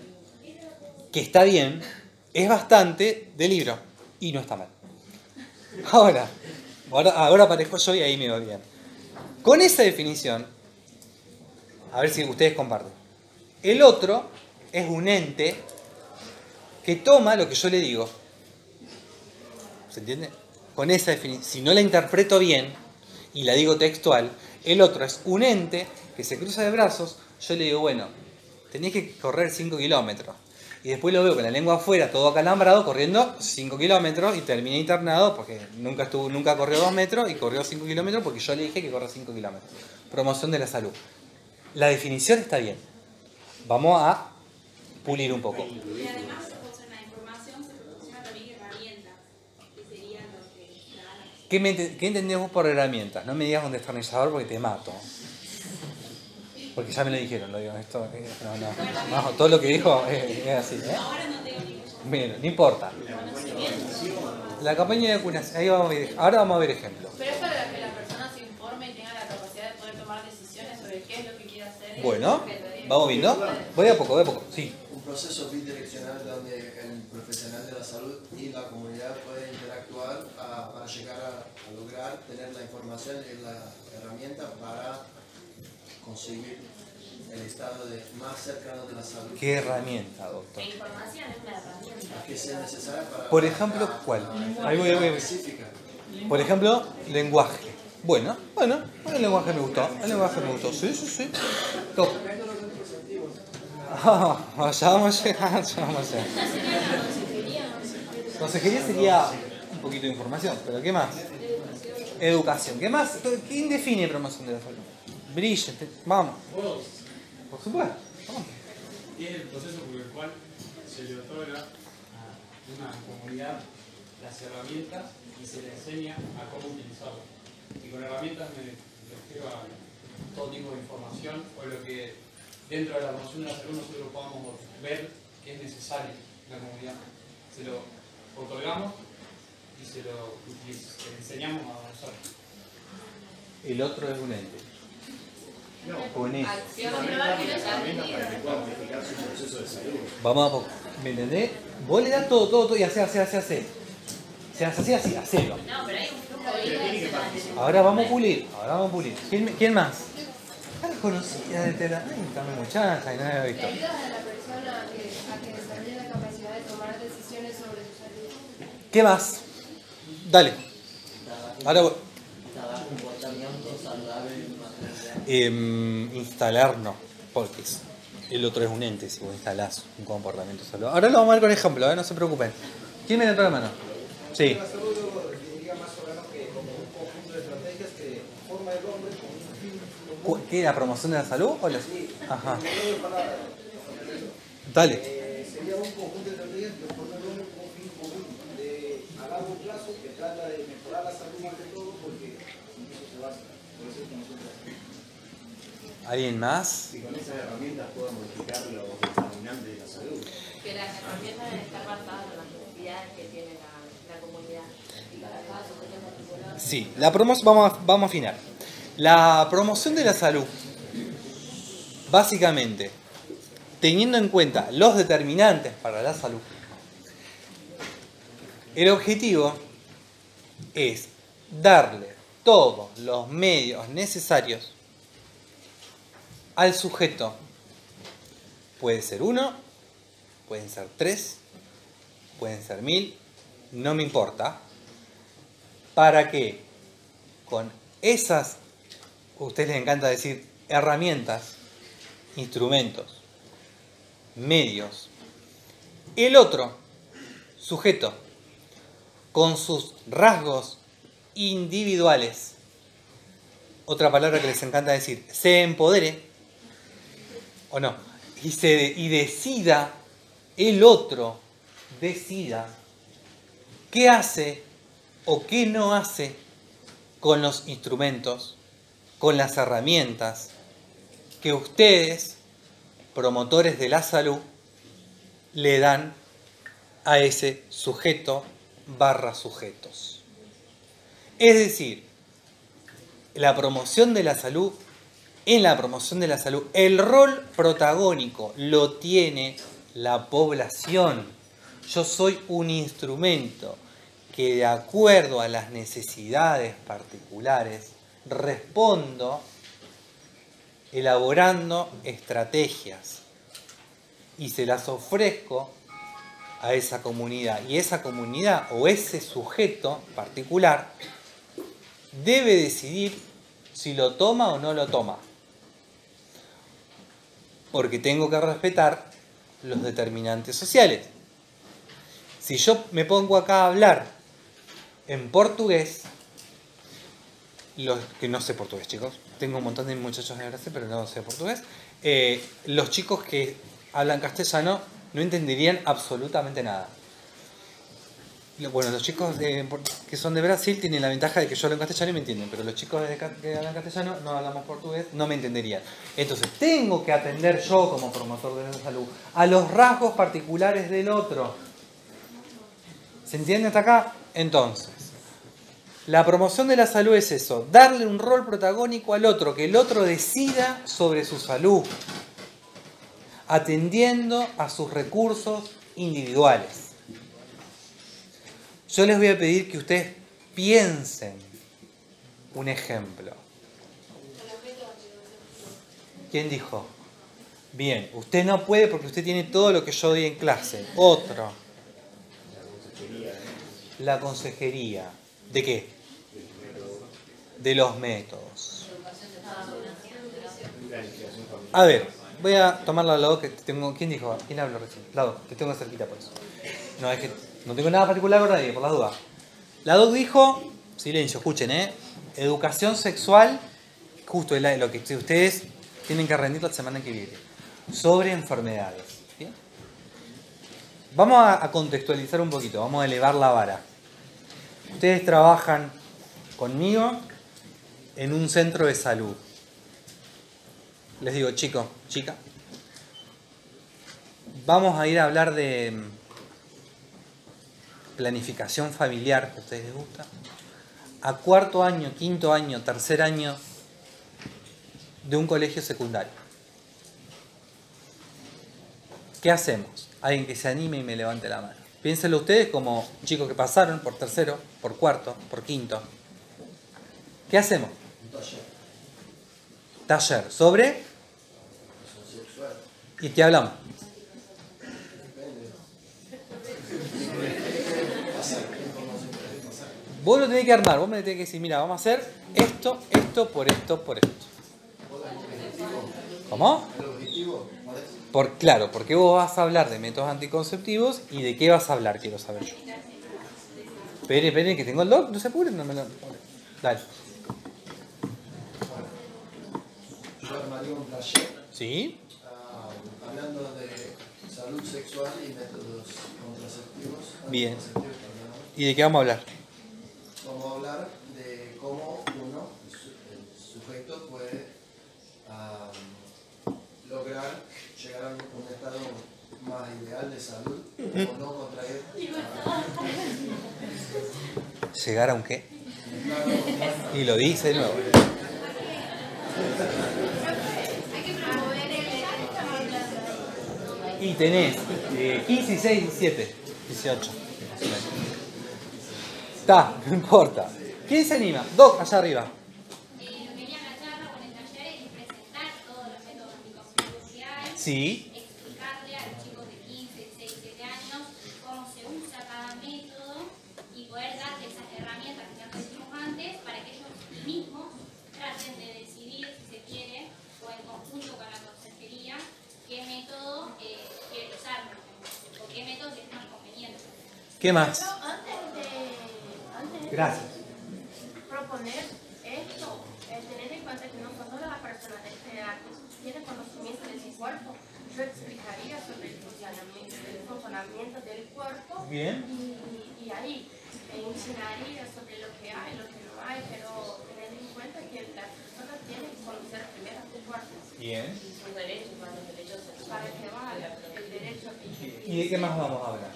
C: que está bien, es bastante de libro y no está mal. Ahora, ahora, ahora yo y ahí me bien. Con esa definición, a ver si ustedes comparten. El otro es un ente que toma lo que yo le digo. ¿Se entiende? Con esa definición, si no la interpreto bien y la digo textual, el otro es un ente que se cruza de brazos, yo le digo, bueno, tenés que correr 5 kilómetros. Y después lo veo con la lengua afuera, todo acalambrado, corriendo 5 kilómetros y terminé internado porque nunca, estuvo, nunca corrió 2 metros y corrió 5 kilómetros porque yo le dije que corra 5 kilómetros. Promoción de la salud. La definición está bien. Vamos a pulir un poco.
G: Y además, en la información se proporciona también herramientas, que serían lo que
C: ¿Qué, me qué entendés vos por herramientas? No me digas un destornillador porque te mato. Porque ya me lo dijeron, lo digo. Esto, eh, no, no, no, todo lo que dijo es, es así. ¿eh? Bueno, no importa. La campaña de vacunación, ahí vamos a ver, ahora vamos a ver ejemplos.
D: Pero es para que la persona se informe y tenga la capacidad de poder tomar decisiones sobre qué es lo que quiere hacer.
C: Bueno, vamos viendo. Voy a poco, voy a poco. Sí.
F: Un proceso bidireccional donde el profesional de la salud y la comunidad pueden interactuar ah, para llegar a, a lograr tener la información y la herramienta para conseguir el estado de, más cercano de la salud.
C: ¿Qué herramienta, doctor?
I: La información es una herramienta.
F: que sea necesaria para
C: Por ejemplo, ¿cuál? Ahí voy, ahí voy.
F: específica.
C: Por ejemplo, lenguaje. Bueno, bueno, el lenguaje me gustó. El lenguaje me gustó. Sí, sí, sí. Top. Ah, ya vamos a llegar, ya vamos a llegar. Consejería sería un poquito de información, pero ¿qué más? Educación. ¿Qué más? ¿Quién define promoción de la salud? Brillante. Vamos. Por supuesto. Vamos.
L: Y es el proceso por el cual se le otorga a una comunidad las herramientas y se le enseña a cómo utilizarlas. Y con herramientas me refiero a todo tipo de información o lo que dentro de la promoción de la salud nosotros podamos ver que es necesario en la comunidad. Se lo otorgamos y se lo y se le enseñamos a avanzar.
C: El otro es un ente.
L: No,
C: Con eso.
D: Comprobar que no se ha
C: Vamos a poco. ¿Me entendés? Vos le das todo, todo, todo y hace, hace, hace, hace. Se hace así, así, hacelo.
D: No, pero hay un flujo de vida.
C: Ahora vamos a pulir, ahora vamos a pulir. ¿Quién, quién más? Ah, conocida de tela. Ay, dame muchacha y no la había visto.
M: ayudas a la persona a que, a que desarrolle la capacidad de tomar decisiones sobre su salud.
C: ¿Qué más? Dale. Ahora voy.
E: Comportamiento saludable comunidad.
C: Em, instalar no, porque el otro es un ente si vos instalás un comportamiento saludable. Ahora lo vamos a ver con ejemplo, ¿eh? no se preocupen. ¿Quién me levantó la mano? Sí.
N: Que que.
C: ¿Qué? ¿La promoción de la salud? O los...
N: Sí,
C: Ajá. Dale.
N: eh, sería un conjunto de estrategias que forma el hombre con un fin común de, a largo plazo que trata de mejorar la salud más que todo porque en eso se basa. Por eso es que nosotros
C: ¿Alguien más?
O: Si con esas herramientas puedo modificar los determinantes de la salud.
D: Que las herramientas deben estar basadas en las necesidades que tiene la, la comunidad. Y cada caso, particular.
C: Sí, la promoción, vamos, a- vamos a afinar. La promoción de la salud, básicamente, teniendo en cuenta los determinantes para la salud, el objetivo es darle todos los medios necesarios al sujeto. Puede ser uno, pueden ser tres, pueden ser mil, no me importa para que con esas, a ustedes les encanta decir, herramientas, instrumentos, medios, el otro sujeto, con sus rasgos individuales, otra palabra que les encanta decir, se empodere, o no, y, se, y decida, el otro decida qué hace o qué no hace con los instrumentos, con las herramientas que ustedes, promotores de la salud, le dan a ese sujeto barra sujetos. Es decir, la promoción de la salud, en la promoción de la salud, el rol protagónico lo tiene la población. Yo soy un instrumento que de acuerdo a las necesidades particulares respondo elaborando estrategias y se las ofrezco a esa comunidad. Y esa comunidad o ese sujeto particular debe decidir si lo toma o no lo toma. Porque tengo que respetar los determinantes sociales. Si yo me pongo acá a hablar en portugués, los que no sé portugués, chicos, tengo un montón de muchachos de clase, pero no sé portugués, eh, los chicos que hablan castellano no entenderían absolutamente nada. Bueno, los chicos de- que son de Brasil tienen la ventaja de que yo hablo en castellano y me entienden, pero los chicos que hablan castellano no hablamos portugués, no me entenderían. Entonces, tengo que atender yo como promotor de la salud a los rasgos particulares del otro. ¿Se entiende hasta acá? Entonces, la promoción de la salud es eso, darle un rol protagónico al otro, que el otro decida sobre su salud, atendiendo a sus recursos individuales. Yo les voy a pedir que ustedes piensen un ejemplo. ¿Quién dijo? Bien, usted no puede porque usted tiene todo lo que yo doy en clase. Otro. La consejería. ¿De qué? de los métodos. A ver, voy a tomar la que tengo. ¿Quién dijo? ¿Quién habló recién? Lado, te tengo cerquita por eso. No, es que no tengo nada particular con nadie, por las dudas. La doc dijo, silencio, escuchen, ¿eh? Educación sexual, justo es lo que ustedes tienen que rendir la semana que viene, sobre enfermedades. ¿bien? Vamos a, contextualizar un poquito, vamos a elevar la vara. Ustedes trabajan conmigo en un centro de salud. Les digo, chico, chica, vamos a ir a hablar de planificación familiar, que a ustedes les gusta, a cuarto año, quinto año, tercer año de un colegio secundario. ¿Qué hacemos? Alguien que se anime y me levante la mano. Piénsenlo ustedes como chicos que pasaron por tercero, por cuarto, por quinto. ¿Qué hacemos?
F: Un taller.
C: Taller sobre y qué hablamos.
F: Pasar. ¿Qué información querés pasar?
C: Vos lo tenés que armar, vos me tenés que decir, mira, vamos a hacer esto, esto, por esto, por esto. ¿Cómo? Por, claro, porque vos vas a hablar de métodos anticonceptivos y de qué vas a hablar, quiero saber yo. Espere, espere, que tengo el doc, no se apuren, no me lo... Dale.
F: Yo armaría un taller
C: ¿Sí?
F: ah, hablando de salud sexual y métodos contraceptivos.
C: Bien. ¿Y de qué vamos a hablar?
F: Vamos a hablar de cómo uno, el su- el sujeto, puede ah, lograr llegar a un estado más ideal de salud o no contraer.
C: ¿Llegar a un qué? Y lo dice nuevo. Y tenés eh, 15, 16, 17, 18. Está, no importa. ¿Quién se anima? Doc, allá arriba.
G: Venía a la charla con el taller y presentar todos los métodos anticonceptivos que hay,
C: Sí.
G: explicarle a los chicos de 15, 16, 17 años cómo se usa cada método y poder darle esas herramientas que ya dijimos antes para que ellos mismos traten de decidir si se quiere o en conjunto con la consejería qué método eh, quieren usar o qué método les es más conveniente.
C: ¿Qué más?
I: Antes de, antes de
C: Gracias.
I: proponer esto, es tener en cuenta que no solo la persona de este acto tiene conocimiento de su cuerpo. Yo explicaría sobre el funcionamiento, el funcionamiento del cuerpo
C: Bien.
I: y, y ahí eh, enseñaría sobre lo que hay, lo que no hay, pero tener en cuenta que las personas tienen que conocer primero su cuerpo.
C: Bien.
D: Sus derechos, más los derechos sexuales.
I: Para que valga el derecho
C: ¿Y de qué más vamos a hablar?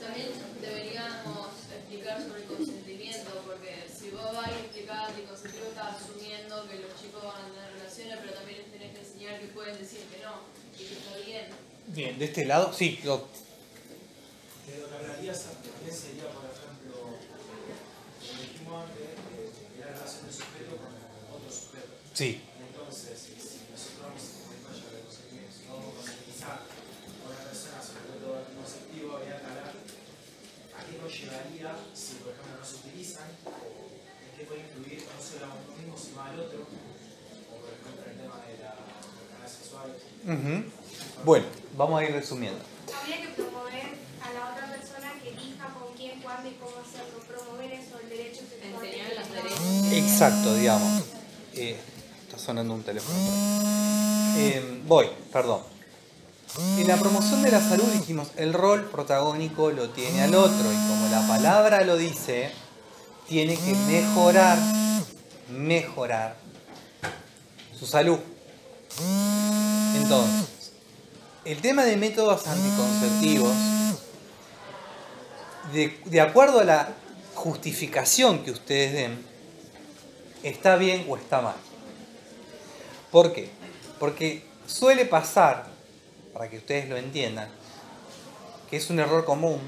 P: También deberíamos explicar sobre el consentimiento, porque si vos vas a explicar anticonceptivo estás asumiendo que los chicos van a tener relaciones, pero también les tenés que enseñar que pueden decir que no y que está bien.
C: Bien, de este lado, sí.
Q: De lo que hablarías también sería, por ejemplo, como dijimos antes, eh, la relación del sujeto con otro sujeto.
C: Sí.
Q: Entonces, si si nosotros vamos a desarrollar de conseguir, si vamos a concientizar a una persona sobre el método anticonceptivo, habría que hablar a qué nos llevaría si, por ejemplo, no se utilizan, o qué puede influir no solo a uno mismo, sino al otro, o por ejemplo, el tema de la enfermedad sexual.
C: Ujú. Bueno, vamos a ir resumiendo.
R: Habría que promover a la otra persona que elija con quién, cuándo y cómo hacerlo. Promover eso, el derecho sexual.
P: Enseñar los derechos.
C: Exacto, digamos. Eh, está sonando un teléfono. Eh, voy, perdón. En la promoción de la salud dijimos, el rol protagónico lo tiene al otro y como la palabra lo dice, tiene que mejorar, mejorar su salud. Entonces, el tema de métodos anticonceptivos, de, de acuerdo a la justificación que ustedes den, está bien o está mal. ¿Por qué? Porque suele pasar, para que ustedes lo entiendan, que es un error común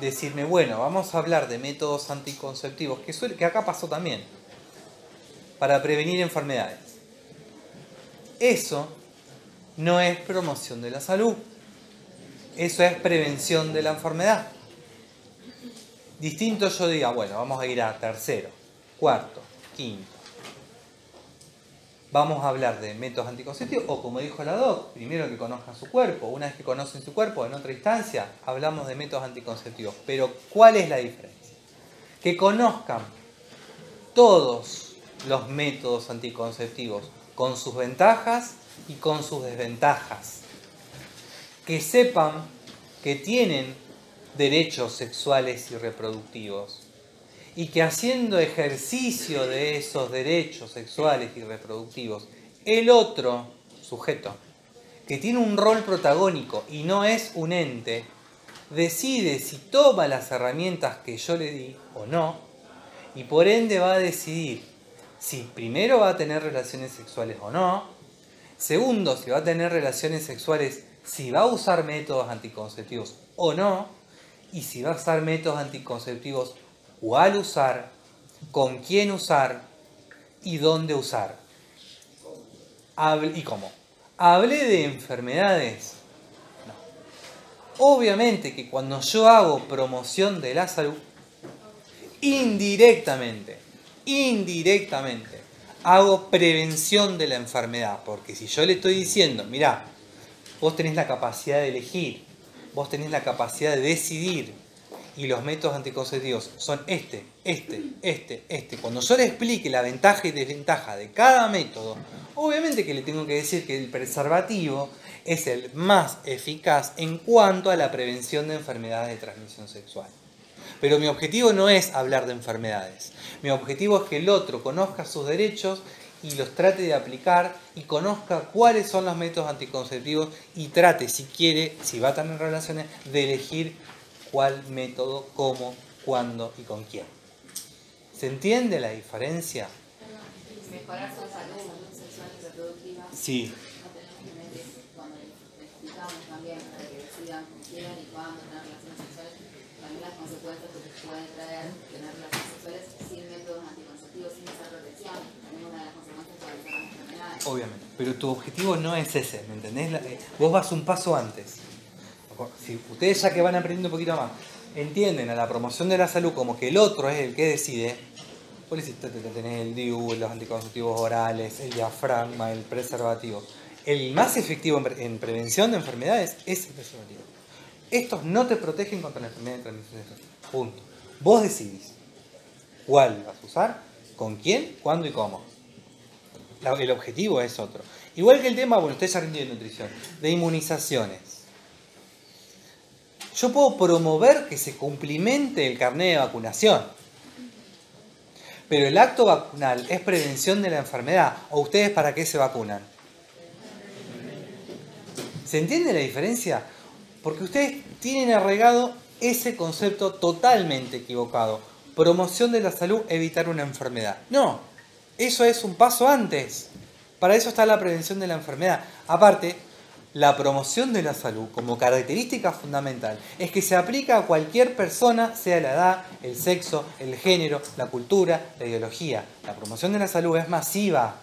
C: decirme, bueno, vamos a hablar de métodos anticonceptivos, que, que acá pasó también, para prevenir enfermedades. Eso no es promoción de la salud, eso es prevención de la enfermedad. Distinto yo diga, bueno, vamos a ir a tercero. cuarto, quinto. Vamos a hablar de métodos anticonceptivos o como dijo la doc, primero que conozcan su cuerpo. Una vez que conocen su cuerpo, en otra instancia, hablamos de métodos anticonceptivos. Pero ¿cuál es la diferencia? Que conozcan todos los métodos anticonceptivos con sus ventajas y con sus desventajas. Que sepan que tienen derechos sexuales y reproductivos y que haciendo ejercicio de esos derechos sexuales y reproductivos, el otro sujeto, que tiene un rol protagónico y no es un ente, decide si toma las herramientas que yo le di o no, y por ende va a decidir si primero va a tener relaciones sexuales o no, segundo, si va a tener relaciones sexuales, si va a usar métodos anticonceptivos o no, y si va a usar métodos anticonceptivos cuál usar, con quién usar y dónde usar. Hable- ¿Y cómo? ¿Hablé de enfermedades? No. Obviamente que cuando yo hago promoción de la salud, indirectamente, indirectamente, hago prevención de la enfermedad. Porque si yo le estoy diciendo, mirá, vos tenés la capacidad de elegir, vos tenés la capacidad de decidir, y los métodos anticonceptivos son este, este, este, este. Cuando yo le explique la ventaja y desventaja de cada método, obviamente que le tengo que decir que el preservativo es el más eficaz en cuanto a la prevención de enfermedades de transmisión sexual. Pero mi objetivo no es hablar de enfermedades. Mi objetivo es que el otro conozca sus derechos y los trate de aplicar y conozca cuáles son los métodos anticonceptivos y trate, si quiere, si va a tener relaciones, de elegir cuál método, cómo, cuándo y con quién. ¿Se entiende la diferencia?
D: Mejorar su salud, salud sexual y reproductiva.
C: Sí.
D: No tenemos que meter, cuando les explicamos también para que decidan con quién y cuándo tener relaciones sexuales, también las consecuencias que puede traer tener relaciones sexuales sin métodos anticonceptivos, sin esa protección. También una de las consecuencias para evitar las enfermedades.
C: Obviamente. Pero tu objetivo no es ese, ¿me entendés? Eh, Vos vas un paso antes. Si ustedes ya que van aprendiendo un poquito más, entienden a la promoción de la salud como que el otro es el que decide, vos te- tenés el DIU, los anticonceptivos orales, el diafragma, el preservativo. El más efectivo en pre- en prevención de enfermedades es el preservativo. Estos no te protegen contra la enfermedad de transmisión sexual. Punto. Vos decidís cuál vas a usar, con quién, cuándo y cómo. El objetivo es otro. Igual que el tema, bueno, ustedes ya de nutrición, de inmunizaciones. Yo puedo promover que se cumplimente el carnet de vacunación. Pero el acto vacunal es prevención de la enfermedad. ¿O ustedes para qué se vacunan? ¿Se entiende la diferencia? Porque ustedes tienen arraigado ese concepto totalmente equivocado. Promoción de la salud, evitar una enfermedad. No, eso es un paso antes. Para eso está la prevención de la enfermedad. Aparte, la promoción de la salud como característica fundamental es que se aplica a cualquier persona, sea la edad, el sexo, el género, la cultura, la ideología. La promoción de la salud es masiva.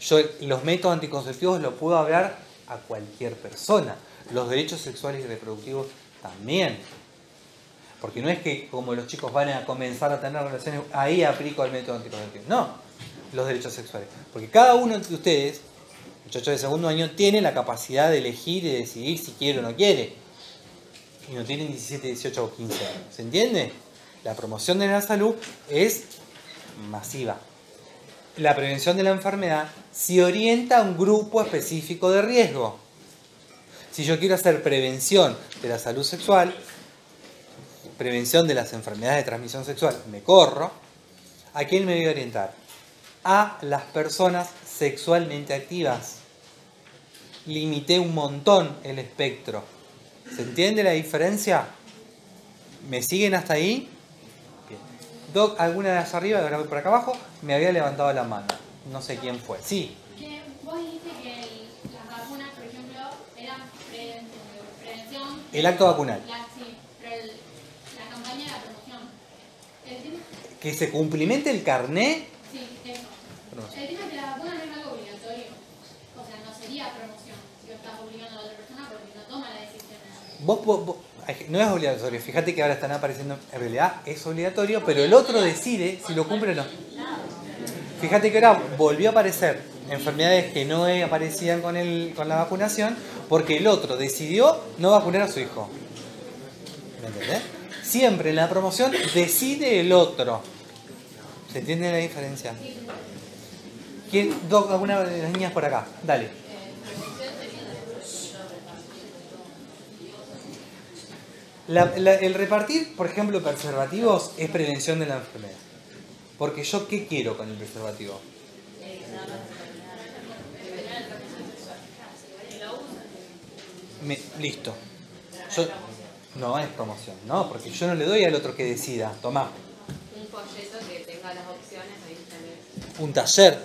C: Yo los métodos anticonceptivos los puedo hablar a cualquier persona. Los derechos sexuales y reproductivos también. Porque no es que como los chicos van a comenzar a tener relaciones, ahí aplico el método anticonceptivo. No, los derechos sexuales. Porque cada uno de ustedes, muchachos de segundo año, tiene la capacidad de elegir y de decidir si quiere o no quiere. Y no tienen 17, 18 o 15 años. ¿Se entiende? La promoción de la salud es masiva. La prevención de la enfermedad se orienta a un grupo específico de riesgo. Si yo quiero hacer prevención de la salud sexual, prevención de las enfermedades de transmisión sexual, me corro, ¿a quién me voy a orientar? A las personas sexualmente activas. Limité un montón el espectro. ¿Se entiende la diferencia? ¿Me siguen hasta ahí? Bien. Doc, alguna de allá arriba, ahora voy por acá abajo, me había levantado la mano. No sé quién fue. Sí.
G: Que vos dijiste que el- las vacunas, por ejemplo, eran pre- prevención.
C: El acto vacunal.
G: La, sí, pero el- la campaña de la promoción. El tema,
C: Que se cumplimente el carné.
G: sí, eso. El tema que la vacuna no es algo obligatorio. O sea, no sería promoción si lo estás obligando a la otra persona porque no toma la
C: no es obligatorio. Fíjate que ahora están apareciendo, en realidad es obligatorio, pero el otro decide si lo cumple o no. Fíjate que ahora volvió a aparecer enfermedades que no aparecían con, la vacunación porque el otro decidió no vacunar a su hijo. ¿Me entendés? Siempre en la promoción decide el otro. ¿Se entiende la diferencia? ¿Quién, alguna de las niñas por acá? Dale. La- la- el repartir, por ejemplo, preservativos es prevención de la enfermedad. Porque yo, ¿qué quiero con el preservativo? Me- listo. Yo- no es promoción, no, porque yo no le doy al otro que decida. Tomá,
P: Un folleto que tenga las opciones ahí también.
C: un taller,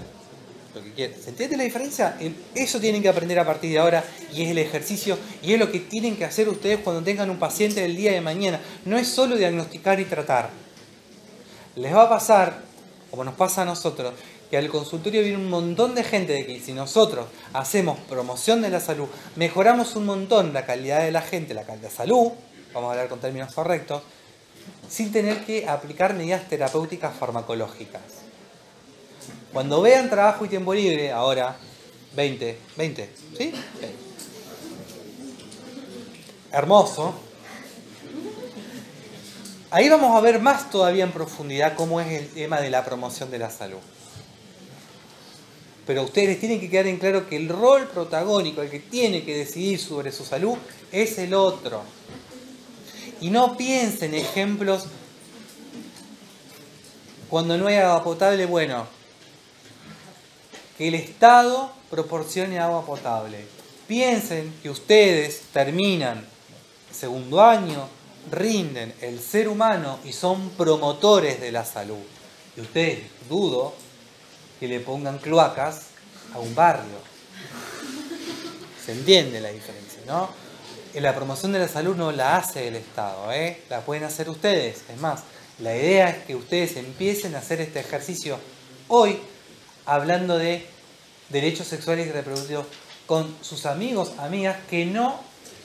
C: lo. ¿Se entiende la diferencia? Eso tienen que aprender a partir de ahora y es el ejercicio y es lo que tienen que hacer ustedes cuando tengan un paciente el día de mañana. No es solo diagnosticar y tratar. Les va a pasar, como nos pasa a nosotros, que al consultorio viene un montón de gente de que si nosotros hacemos promoción de la salud, mejoramos un montón la calidad de la gente, la calidad de salud, vamos a hablar con términos correctos, sin tener que aplicar medidas terapéuticas farmacológicas. Cuando vean trabajo y tiempo libre, ahora, 20, 20, ¿sí? 20. Hermoso. Ahí vamos a ver más todavía en profundidad cómo es el tema de la promoción de la salud. Pero ustedes tienen que quedar en claro que el rol protagónico, el que tiene que decidir sobre su salud, es el otro. Y no piensen ejemplos cuando no hay agua potable, bueno, el Estado proporcione agua potable. Piensen que ustedes terminan segundo año, rinden el ser humano y son promotores de la salud. Y ustedes dudo que le pongan cloacas a un barrio. Se entiende la diferencia, ¿no? La promoción de la salud no la hace el Estado, ¿eh? la pueden hacer ustedes. Es más, la idea es que ustedes empiecen a hacer este ejercicio hoy hablando de derechos sexuales y reproductivos con sus amigos, amigas que no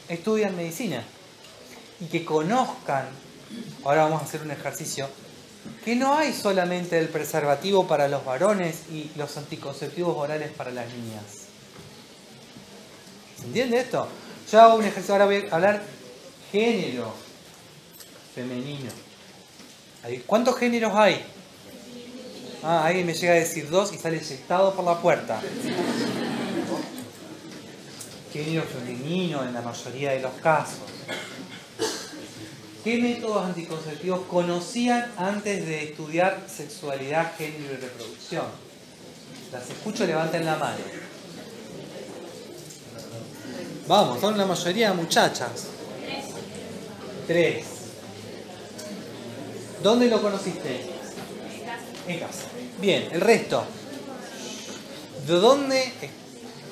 C: estudian medicina y que conozcan, ahora vamos a hacer un ejercicio, que no hay solamente el preservativo para los varones y los anticonceptivos orales para las niñas. ¿Se entiende esto? Yo hago un ejercicio, ahora voy a hablar género femenino. ¿Cuántos géneros hay? Ah, alguien me llega a decir dos y sale eyectado por la puerta. Género femenino en la mayoría de los casos. ¿Qué métodos anticonceptivos conocían antes de estudiar sexualidad, género y reproducción? Las escucho, levanten la mano. Vamos, son la mayoría muchachas. Tres. ¿Dónde lo conociste? En casa. Bien, el resto. ¿De dónde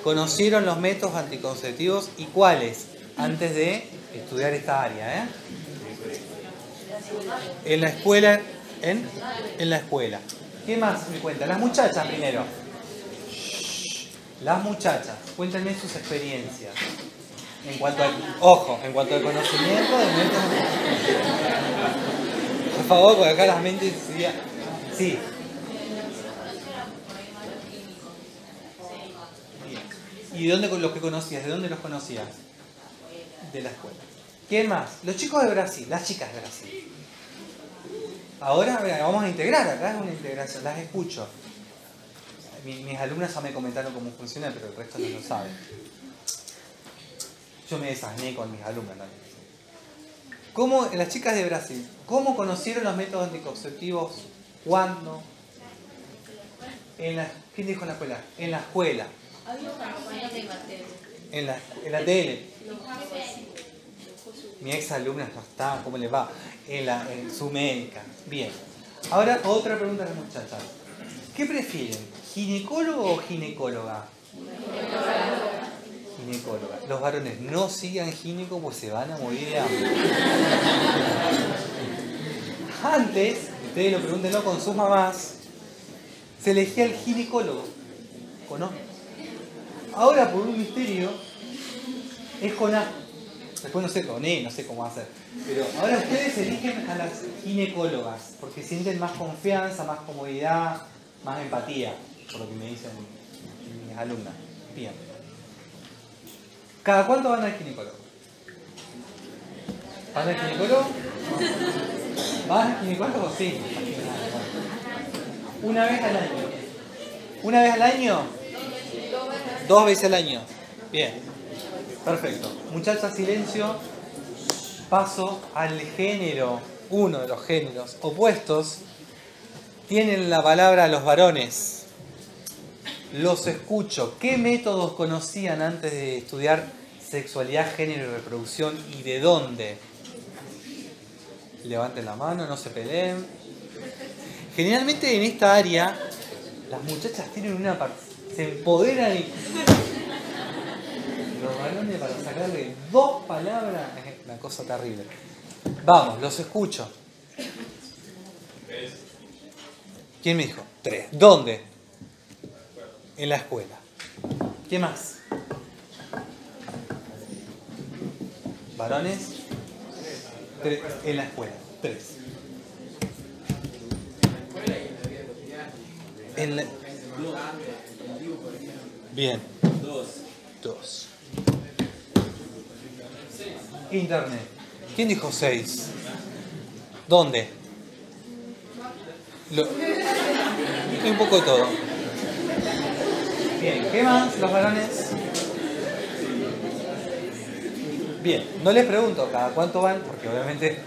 C: conocieron los métodos anticonceptivos y cuáles antes de estudiar esta área? ¿eh? En la escuela, en, la escuela. ¿Qué más me cuentan? Las muchachas primero. Las muchachas, cuéntenme sus experiencias. En cuanto al, ojo, en cuanto al conocimiento de métodos. Por favor, porque acá las mentes. Sí. ¿Y de dónde los que conocías? ¿De dónde los conocías? De la escuela. ¿Quién más? Los chicos de Brasil, las chicas de Brasil. Ahora vamos a integrar, acá es una integración, las escucho. Mi- mis alumnas ya me comentaron cómo funciona, pero el resto no lo sabe. Yo me desasné con mis alumnas también. ¿Cómo, las chicas de Brasil, ¿cómo conocieron los métodos anticonceptivos? ¿Cuándo? En la, ¿Quién dijo en la escuela? En la escuela, En la, en la tele. Mi ex alumna no está, ¿cómo le va? En, la, en su médica. Bien. Ahora otra pregunta a las muchachas. ¿Qué prefieren? ¿Ginecólogo o ginecóloga? Ginecóloga. Los varones no sigan gineco pues se van a morir de hambre. Antes, ustedes lo pregúntenlo con sus mamás, se elegía el ginecólogo. ¿O no? Ahora por un misterio es A. Después no sé con él, no sé cómo hacer. Pero ahora ustedes eligen a las ginecólogas, porque sienten más confianza, más comodidad, más empatía, por lo que me dicen mis alumnas. Bien. ¿Cada cuánto van al ginecólogo? ¿Van al ginecólogo? ¿Van al ginecólogo? Sí. Una vez al año. ¿Una vez al año? Dos veces al año. Bien. Perfecto. Muchachas, silencio. Paso al género, uno de los géneros opuestos. Tienen la palabra los varones. Los escucho. ¿Qué métodos conocían antes de estudiar sexualidad, género y reproducción y de dónde? Levanten la mano, no se peleen. Generalmente en esta área las muchachas tienen una par- se empoderan y los varones para sacarle dos palabras es una cosa terrible. Vamos, los escucho. ¿Quién me dijo? Tres. ¿Dónde? En la escuela. ¿Qué más? ¿Varones? Tres. En la escuela. Tres. En la... Bien.
O: Dos.
C: Dos. Internet. ¿Quién dijo seis? ¿Dónde? Lo- Un poco de todo. Bien, ¿qué más los varones? Bien, no les pregunto cada cuánto van, porque obviamente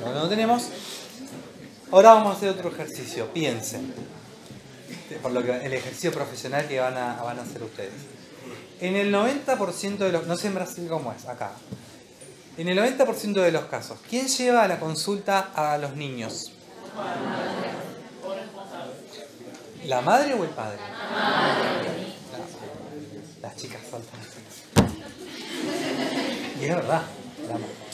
C: no lo tenemos. Ahora vamos a hacer otro ejercicio. Piensen. Por lo que el ejercicio profesional que van a, van a hacer ustedes. En el 90% de los, no sé en Brasil cómo es, acá. En el 90% de los casos, ¿quién lleva la consulta a los niños? ¿La madre o el padre? La- Las chicas saltan. Y es verdad, la madre.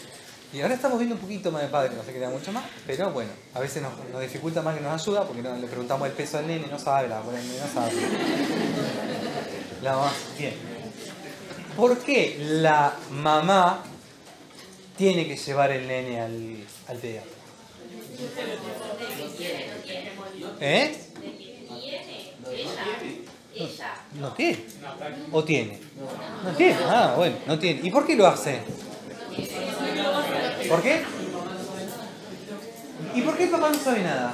C: Y ahora estamos viendo un poquito más de padre, no se queda mucho más, pero bueno, a veces nos, dificulta más que nos ayuda porque no, le preguntamos el peso al nene, no sabe, la no sabe. La mamá, bien. ¿Por qué la mamá tiene que llevar el nene al, al pediatra? ¿Eh? ¿No tiene? ¿O tiene? No tiene. Ah, bueno, no tiene. ¿Y por qué lo hace? ¿Por qué? ¿Y por qué el papá no sabe nada?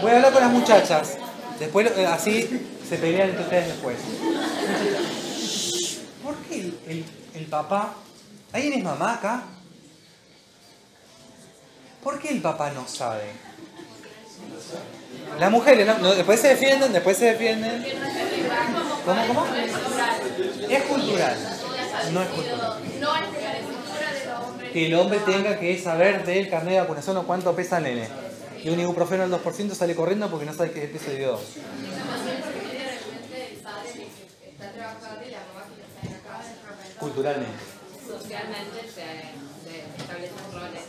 C: Voy a hablar con las muchachas. Después, eh, así se pelean entre ustedes después. ¿Por qué el, el- papá... ¿Alguien es mamá acá? ¿Por qué el papá no sabe? Las mujeres, después se defienden, después se defienden. ¿Cómo, cómo? Es cultural. No es.
R: No es de la de los hombres.
C: Que el hombre tenga que saber del carnet de vacunación o cuánto pesa el nene. Y un ibuprofeno al 2% sale corriendo porque no sabe qué peso de Dios.
D: Está trabajando y la mamá que no está en la casa.
C: Culturalmente.
D: Socialmente se, establecen roles.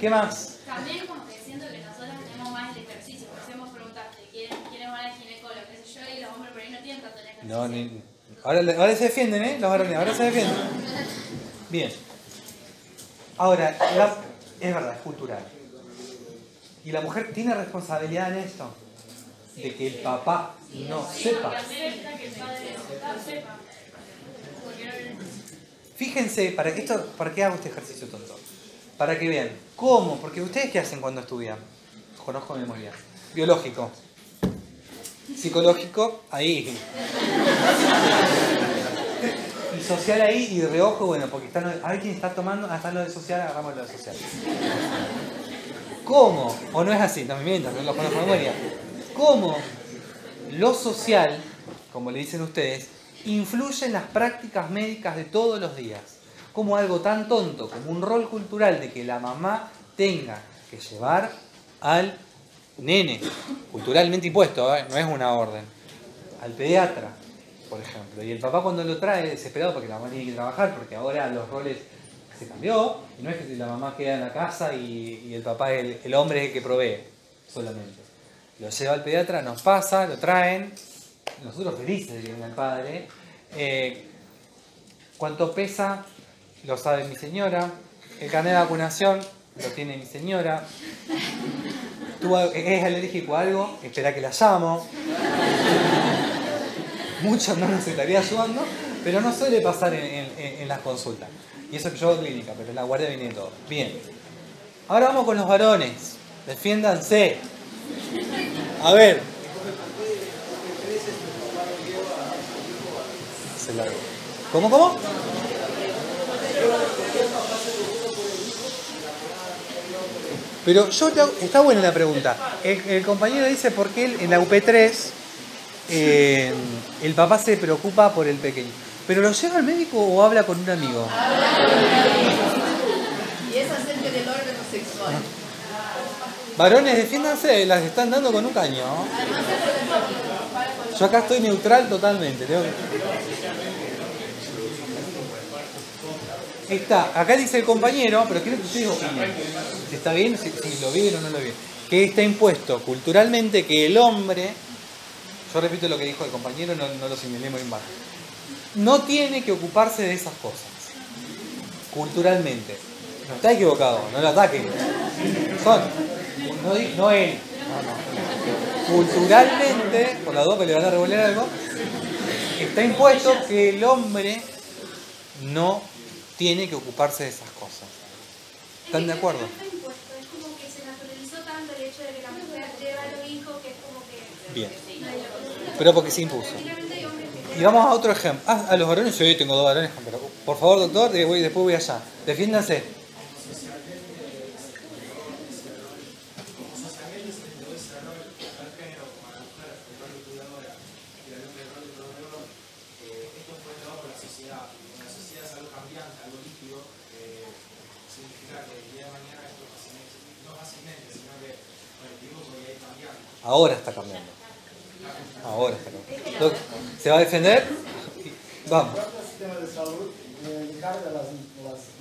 C: ¿Qué más?
G: También como que siento que nosotros tenemos más el ejercicio, porque hacemos preguntas de quién, quiénes van al ginecólogo, qué sé yo, y los hombres por ahí no tienen tanto el ejercicio.
C: No, ni... ahora, se defienden, ¿eh? Los varones, ahora se defienden. Bien. Ahora, es verdad, es cultural. Y la mujer tiene responsabilidad en esto. De que el papá no sepa. Fíjense, para, esto, ¿para qué hago este ejercicio tonto? Para que vean cómo, porque ustedes qué hacen cuando estudian. Conozco memoria. Biológico. Psicológico, ahí. Y social ahí y reojo, bueno, porque están, a ver quién está tomando, ah, está lo de social, agarramos lo de social. ¿Cómo? O no es así, no me mientas, no lo conozco memoria. ¿Cómo lo social, como le dicen ustedes, influye en las prácticas médicas de todos los días? Como algo tan tonto como un rol cultural de que la mamá tenga que llevar al nene, culturalmente impuesto, ¿eh? no es una orden, al pediatra, por ejemplo. Y el papá cuando lo trae desesperado porque la mamá tiene que trabajar, porque ahora los roles se cambió, y no es que la mamá queda en la casa y, el papá, el, el hombre que provee solamente. Lo lleva al pediatra, nos pasa, lo traen, nosotros felices de que venga el padre, Eh, ¿Cuánto pesa? Lo sabe mi señora. El carnet de vacunación lo tiene mi señora. ¿Tú es alérgico a algo? Espera que la llamo. Muchos no nos estaría ayudando, pero no suele pasar en, las consultas. Y eso que yo hago clínica, pero la guardia viene todo. Bien. Ahora vamos con los varones. Defiéndanse. A ver. Se. ¿Cómo, cómo? Pero yo te hago- está buena la pregunta. El, el compañero dice por qué él, en la UP3 eh, el papá se preocupa por el pequeño. ¿Pero lo lleva al médico o habla con un amigo?
P: Y es acerca del órgano sexual.
C: Varones, defiéndanse, las están dando con un caño. Yo acá estoy neutral totalmente. tengo que- Está, acá dice el compañero, pero quiero que ustedes opinen. Está bien, si, lo viven o no lo viven. Que está impuesto culturalmente que el hombre, yo repito lo que dijo el compañero, no, no lo señalemos en bajo, no tiene que ocuparse de esas cosas. Culturalmente. No está equivocado, no lo ataquen. Son. No, él. Culturalmente, por la duda que le van a revolver algo, está impuesto que el hombre no tiene que ocuparse de esas cosas. ¿Están de acuerdo? Bien. Pero porque se impuso. Y vamos a otro ejemplo. Ah, a los varones, yo hoy tengo dos varones, pero por favor, doctor, después voy allá. Defiéndanse.
Q: esto fue dado por la sociedad. Como la sociedad es algo cambiante, algo líquido, eh, significa que el día de mañana esto fácilmente, no fácilmente, sino que con el tiempo podría ir cambiando.
C: Ahora está cambiando. Ahora está cambiando. ¿Se va a defender? Vamos.
S: El sistema de salud encarga a las,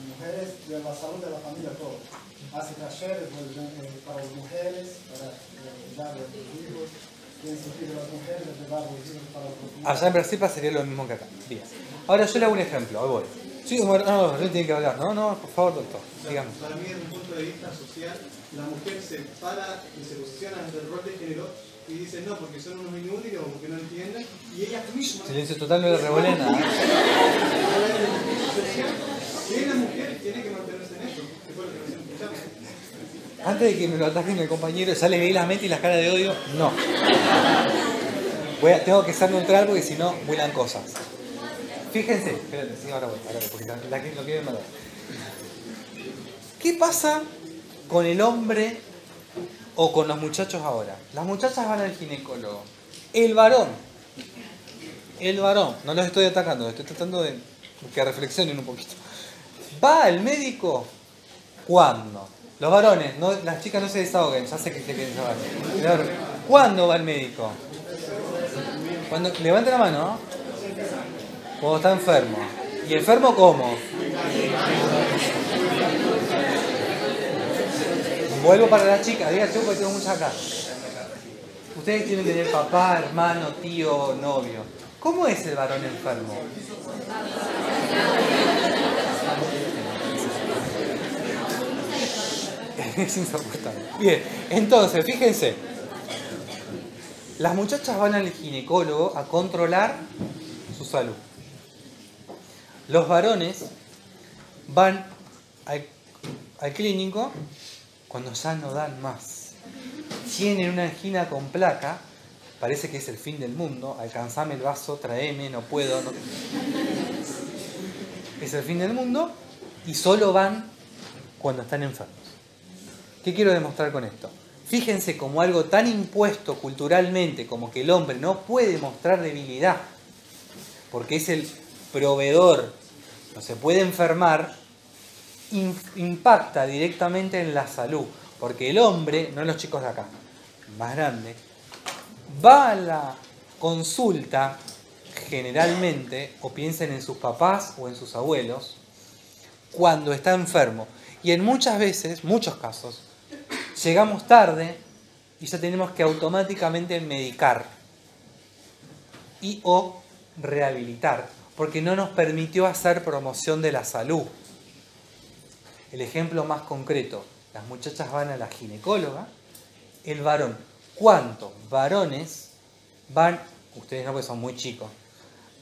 S: mujeres de la salud de la familia todo. Hace talleres eh, para las mujeres, para eh, dar a los hijos, de los para
C: Allá en Brasil pasaría lo mismo que acá. Bien. Ahora yo le hago un ejemplo, ahí voy. Sí, bueno, no, no, tiene que hablar. No, no, por favor, doctor. Dígame.
T: Para mí, desde un punto de vista social, la mujer se para y se posiciona ante el rol de género y dice no, porque son unos inútiles o porque no entienden, y ella misma.
C: Silencio total, no le revolé nada.
T: Que la mujer tiene que mantenerse en esto, que fue lo que escuchamos.
C: Antes de que me lo ataquen el compañero, ya le veí la mente y las caras de odio. No. Voy a- tengo que ser neutral porque si no, vuelan cosas. Fíjense, espérate, sí, ahora voy, ahora voy, porque la, lo quieren matar. ¿Qué pasa con el hombre o con los muchachos ahora? Las muchachas van al ginecólogo. El varón, el varón, no los estoy atacando, estoy tratando de que reflexionen un poquito. Va al médico cuando los varones, las chicas no se desahoguen, ya sé que se quieren desahogar. ¿Cuándo va al médico? Cuando levanta la mano. ¿no? Cuando está enfermo. ¿Y enfermo cómo? Vuelvo para la chica, diga tú porque tengo muchas acá. Ustedes tienen que tener papá, hermano, tío, novio. ¿Cómo es el varón enfermo? Es insoportable. Bien, entonces, fíjense. Las muchachas van al ginecólogo a controlar su salud. Los varones van al, clínico cuando ya no dan más. Tienen una angina con placa, parece que es el fin del mundo, alcanzame el vaso, traeme, no puedo. no- Es el fin del mundo y solo van cuando están enfermos. ¿Qué quiero demostrar con esto? Fíjense como algo tan impuesto culturalmente como que el hombre no puede mostrar debilidad, porque es el proveedor, no se puede enfermar, impacta directamente en la salud, porque el hombre, no los chicos de acá, más grande, va a la consulta generalmente, o piensen en sus papás o en sus abuelos, cuando está enfermo. Y en muchas veces, muchos casos, llegamos tarde y ya tenemos que automáticamente medicar y o rehabilitar porque no nos permitió hacer promoción de la salud. El ejemplo más concreto, las muchachas van a la ginecóloga, el varón. ¿Cuántos varones van, ustedes no porque son muy chicos,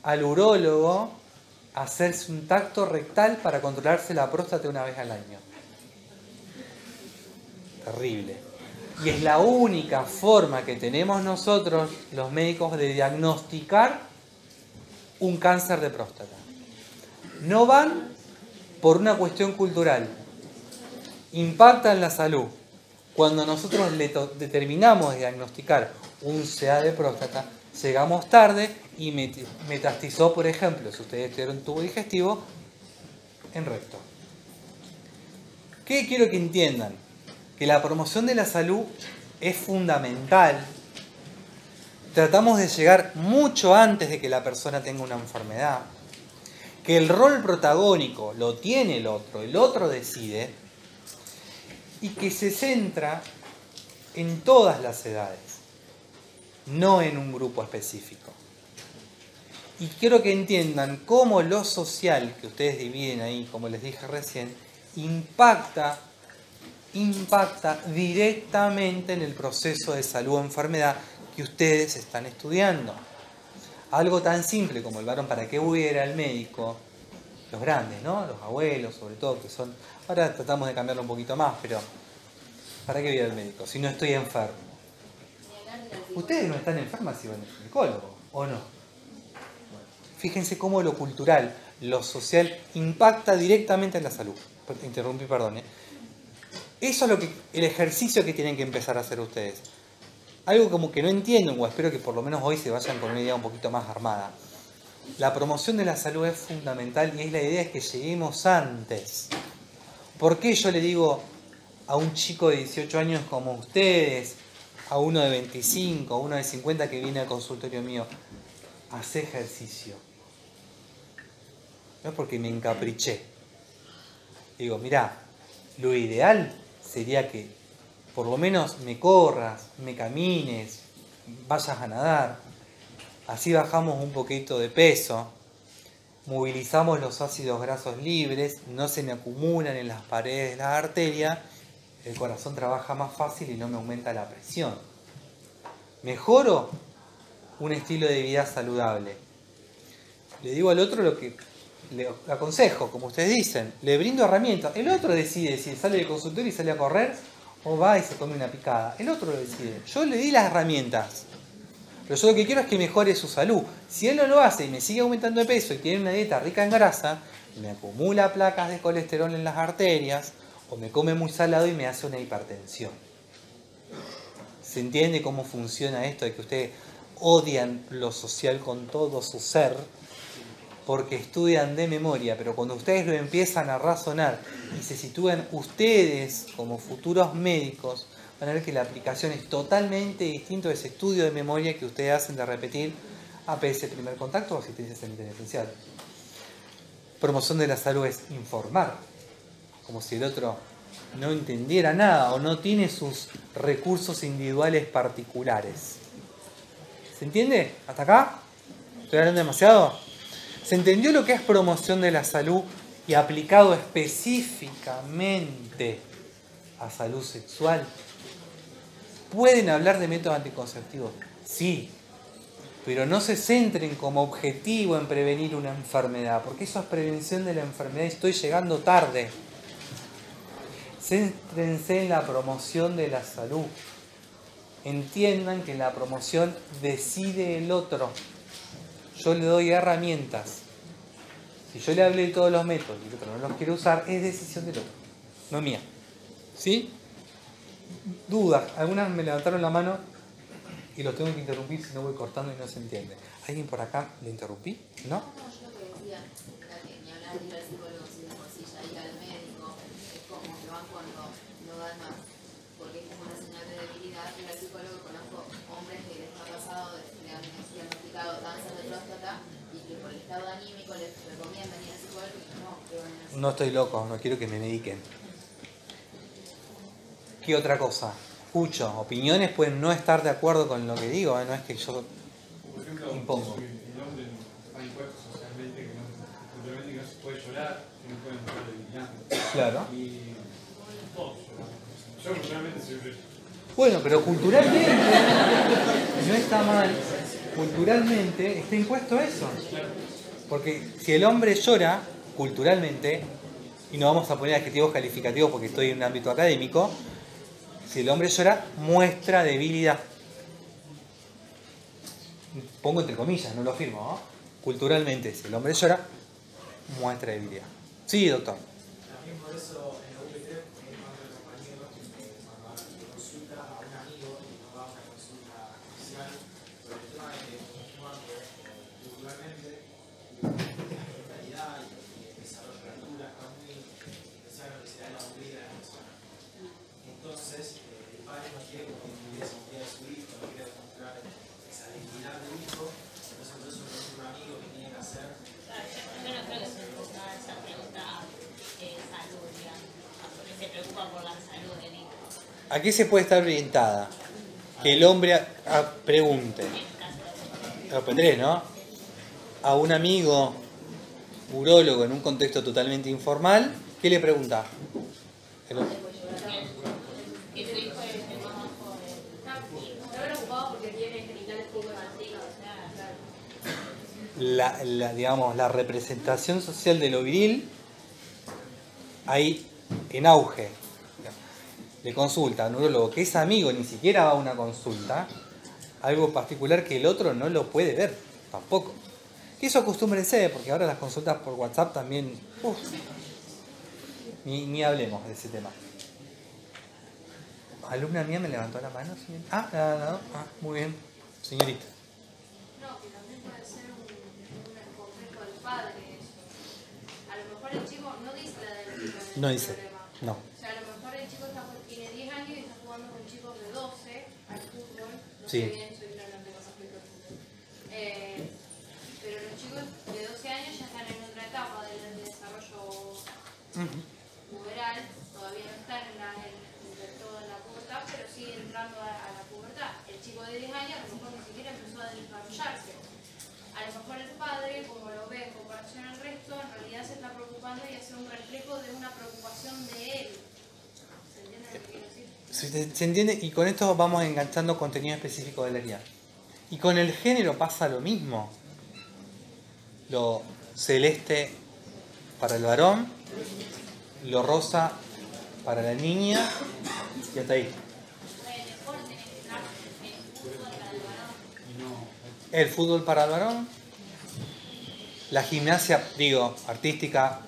C: al urólogo a hacerse un tacto rectal para controlarse la próstata una vez al año? Terrible. Y es la única forma que tenemos nosotros, los médicos, de diagnosticar un cáncer de próstata. No van por una cuestión cultural. Impacta en la salud. Cuando nosotros le determinamos diagnosticar un CA de próstata, llegamos tarde y metastizó, por ejemplo, si ustedes tuvieron tubo digestivo, en recto. ¿Qué quiero que entiendan? Que la promoción de la salud es fundamental. Tratamos de llegar mucho antes de que la persona tenga una enfermedad. Que el rol protagónico lo tiene el otro, el otro decide. Y que se centra en todas las edades, no en un grupo específico. Y quiero que entiendan cómo lo social que ustedes dividen ahí, como les dije recién, impacta impacta directamente en el proceso de salud o enfermedad que ustedes están estudiando. Algo tan simple como el varón, ¿para qué hubiera el médico? Los grandes, ¿no? Los abuelos, sobre todo, que son... Ahora tratamos de cambiarlo un poquito más, pero ¿para qué hubiera el médico? Si no estoy enfermo. Ustedes no están enfermas si van al psicólogo, ¿o no? Fíjense cómo lo cultural, lo social, impacta directamente en la salud. Interrumpí, perdón. ¿eh? Eso es lo que, el ejercicio que tienen que empezar a hacer ustedes. Algo como que no entienden, o espero que por lo menos hoy se vayan con una idea un poquito más armada. La promoción de la salud es fundamental y es la idea es que lleguemos antes. ¿Por qué yo le digo a un chico de 18 años como ustedes, a uno de 25, a uno de 50 que viene al consultorio mío, hace ejercicio? No es porque me encapriché. Digo, mira, lo ideal sería que por lo menos me corras, me camines, vayas a nadar. Así bajamos un poquito de peso, movilizamos los ácidos grasos libres, no se me acumulan en las paredes de la arteria, el corazón trabaja más fácil y no me aumenta la presión. Mejoro un estilo de vida saludable. Le digo al otro lo que le aconsejo, como ustedes dicen, le brindo herramientas. El otro decide si sale del consultorio y sale a correr o va y se come una picada. El otro lo decide. Yo le di las herramientas. Pero yo lo que quiero es que mejore su salud. Si él no lo hace y me sigue aumentando de peso y tiene una dieta rica en grasa, me acumula placas de colesterol en las arterias o me come muy salado y me hace una hipertensión. ¿Se entiende cómo funciona esto de que ustedes odian lo social con todo su ser? Porque estudian de memoria, pero cuando ustedes lo empiezan a razonar y se sitúan ustedes como futuros médicos, van a ver que la aplicación es totalmente distinta a ese estudio de memoria que ustedes hacen de repetir APS primer contacto o asistencia semipenitencial. Promoción de la salud es informar, como si el otro no entendiera nada o no tiene sus recursos individuales particulares. ¿Se entiende? ¿Hasta acá? ¿Estoy hablando demasiado? ¿Se entendió lo que es promoción de la salud y aplicado específicamente a salud sexual? ¿Pueden hablar de métodos anticonceptivos? Sí, pero no se centren como objetivo en prevenir una enfermedad, porque eso es prevención de la enfermedad y estoy llegando tarde. Céntrense en la promoción de la salud. Entiendan que la promoción decide el otro yo le doy herramientas. Si yo le hablé de todos los métodos y el otro no los quiere usar, es decisión del otro, no mía. ¿Sí? Dudas. Algunas me levantaron la mano y los tengo que interrumpir si no voy cortando y no se entiende. ¿Alguien por acá le interrumpí? ¿No?
D: No, yo lo que decía, ni hablar de ir al psicólogo sin de por sí ya ir al médico, es como que van cuando no dan más, porque es como una señal de debilidad. Ir al psicólogo conozco hombres que les ha pasado, le han diagnosticado cáncer de próstata y que por el estado anímico les recomiendan ir al psicólogo y no, que van al
C: No estoy loco, no quiero que me mediquen. ¿Qué otra cosa? Escucho, opiniones pueden no estar de acuerdo con lo que digo, ¿eh? no es que yo
L: Por ejemplo,
C: impongo.
L: si el hombre está impuesto socialmente que puede llorar, uno puede mostrar debilidad.
C: Claro.
L: Y todos lloramos. Yo personalmente soy
C: Bueno, pero culturalmente no está mal. Culturalmente está impuesto eso. Porque si el hombre llora, culturalmente, y no vamos a poner adjetivos calificativos porque estoy en un ámbito académico, si el hombre llora, muestra debilidad. Pongo entre comillas, no lo afirmo. ¿no? Culturalmente, si el hombre llora, muestra debilidad. Sí, doctor.
Q: También por eso en la UPT, en cuanto al compañero, eh, cuando va a la consulta a un amigo y no va a una consulta oficial, por el tema de que actúan culturalmente, la mentalidad y el desarrollo de la cultura está muy especial en lo que se da en la movilidad de la persona. Entonces, eh, el padre no quiere contribuir esa movilidad de su hijo, no quiere demostrar esa dignidad del hijo, entonces por eso le dice un amigo que tiene que hacer.
U: Yo no creo que se preocupa esa pregunta de salud, digamos, porque se preocupa por la salud del hijo.
C: ¿A qué se puede estar orientada? Que el hombre a- a- pregunte. A P3, ¿no? A un amigo urólogo en un contexto totalmente informal, ¿qué le pregunta? El-
U: Que su hijo es el más bajo de...
I: Está preocupado porque tiene genitales poco vacíos, o sea, claro.
C: la, la, digamos, la representación social de lo viril ahí en auge. Le consulta a un urólogo que es amigo, ni siquiera va a una consulta, algo particular que el otro no lo puede ver tampoco. Que eso acostúmbrense, porque ahora las consultas por WhatsApp también. uf, ni, ni hablemos de ese tema. Alumna mía me levantó la mano. señor. Ah, no, no, ah, muy bien, señorita.
R: No, que también puede ser un, un complejo del padre eso. A lo mejor el chico no dice la del
C: No dice,
R: problema.
C: no.
R: O sea, a lo mejor el chico está, tiene 10 años y está jugando con chicos de 12 al fútbol. No
C: Sí.
R: Eh, pero los chicos de 12 años ya están en otra etapa del, desarrollo puberal, todavía no están en la, todo en la pubertad, pero siguen entrando a, la pubertad. El chico de 10 años a lo mejor ni siquiera empezó a desarrollarse. A lo mejor el padre, como lo ve en comparación al resto, en realidad se está preocupando y hace un reflejo de una preocupación de él. ¿Se entiende lo que decir?
C: ¿Se, entiende? Y con esto vamos enganchando contenido específico del área. Y con el género pasa lo mismo. Lo celeste para el varón, lo rosa para la niña y hasta ahí. El fútbol para el varón, la gimnasia, digo, artística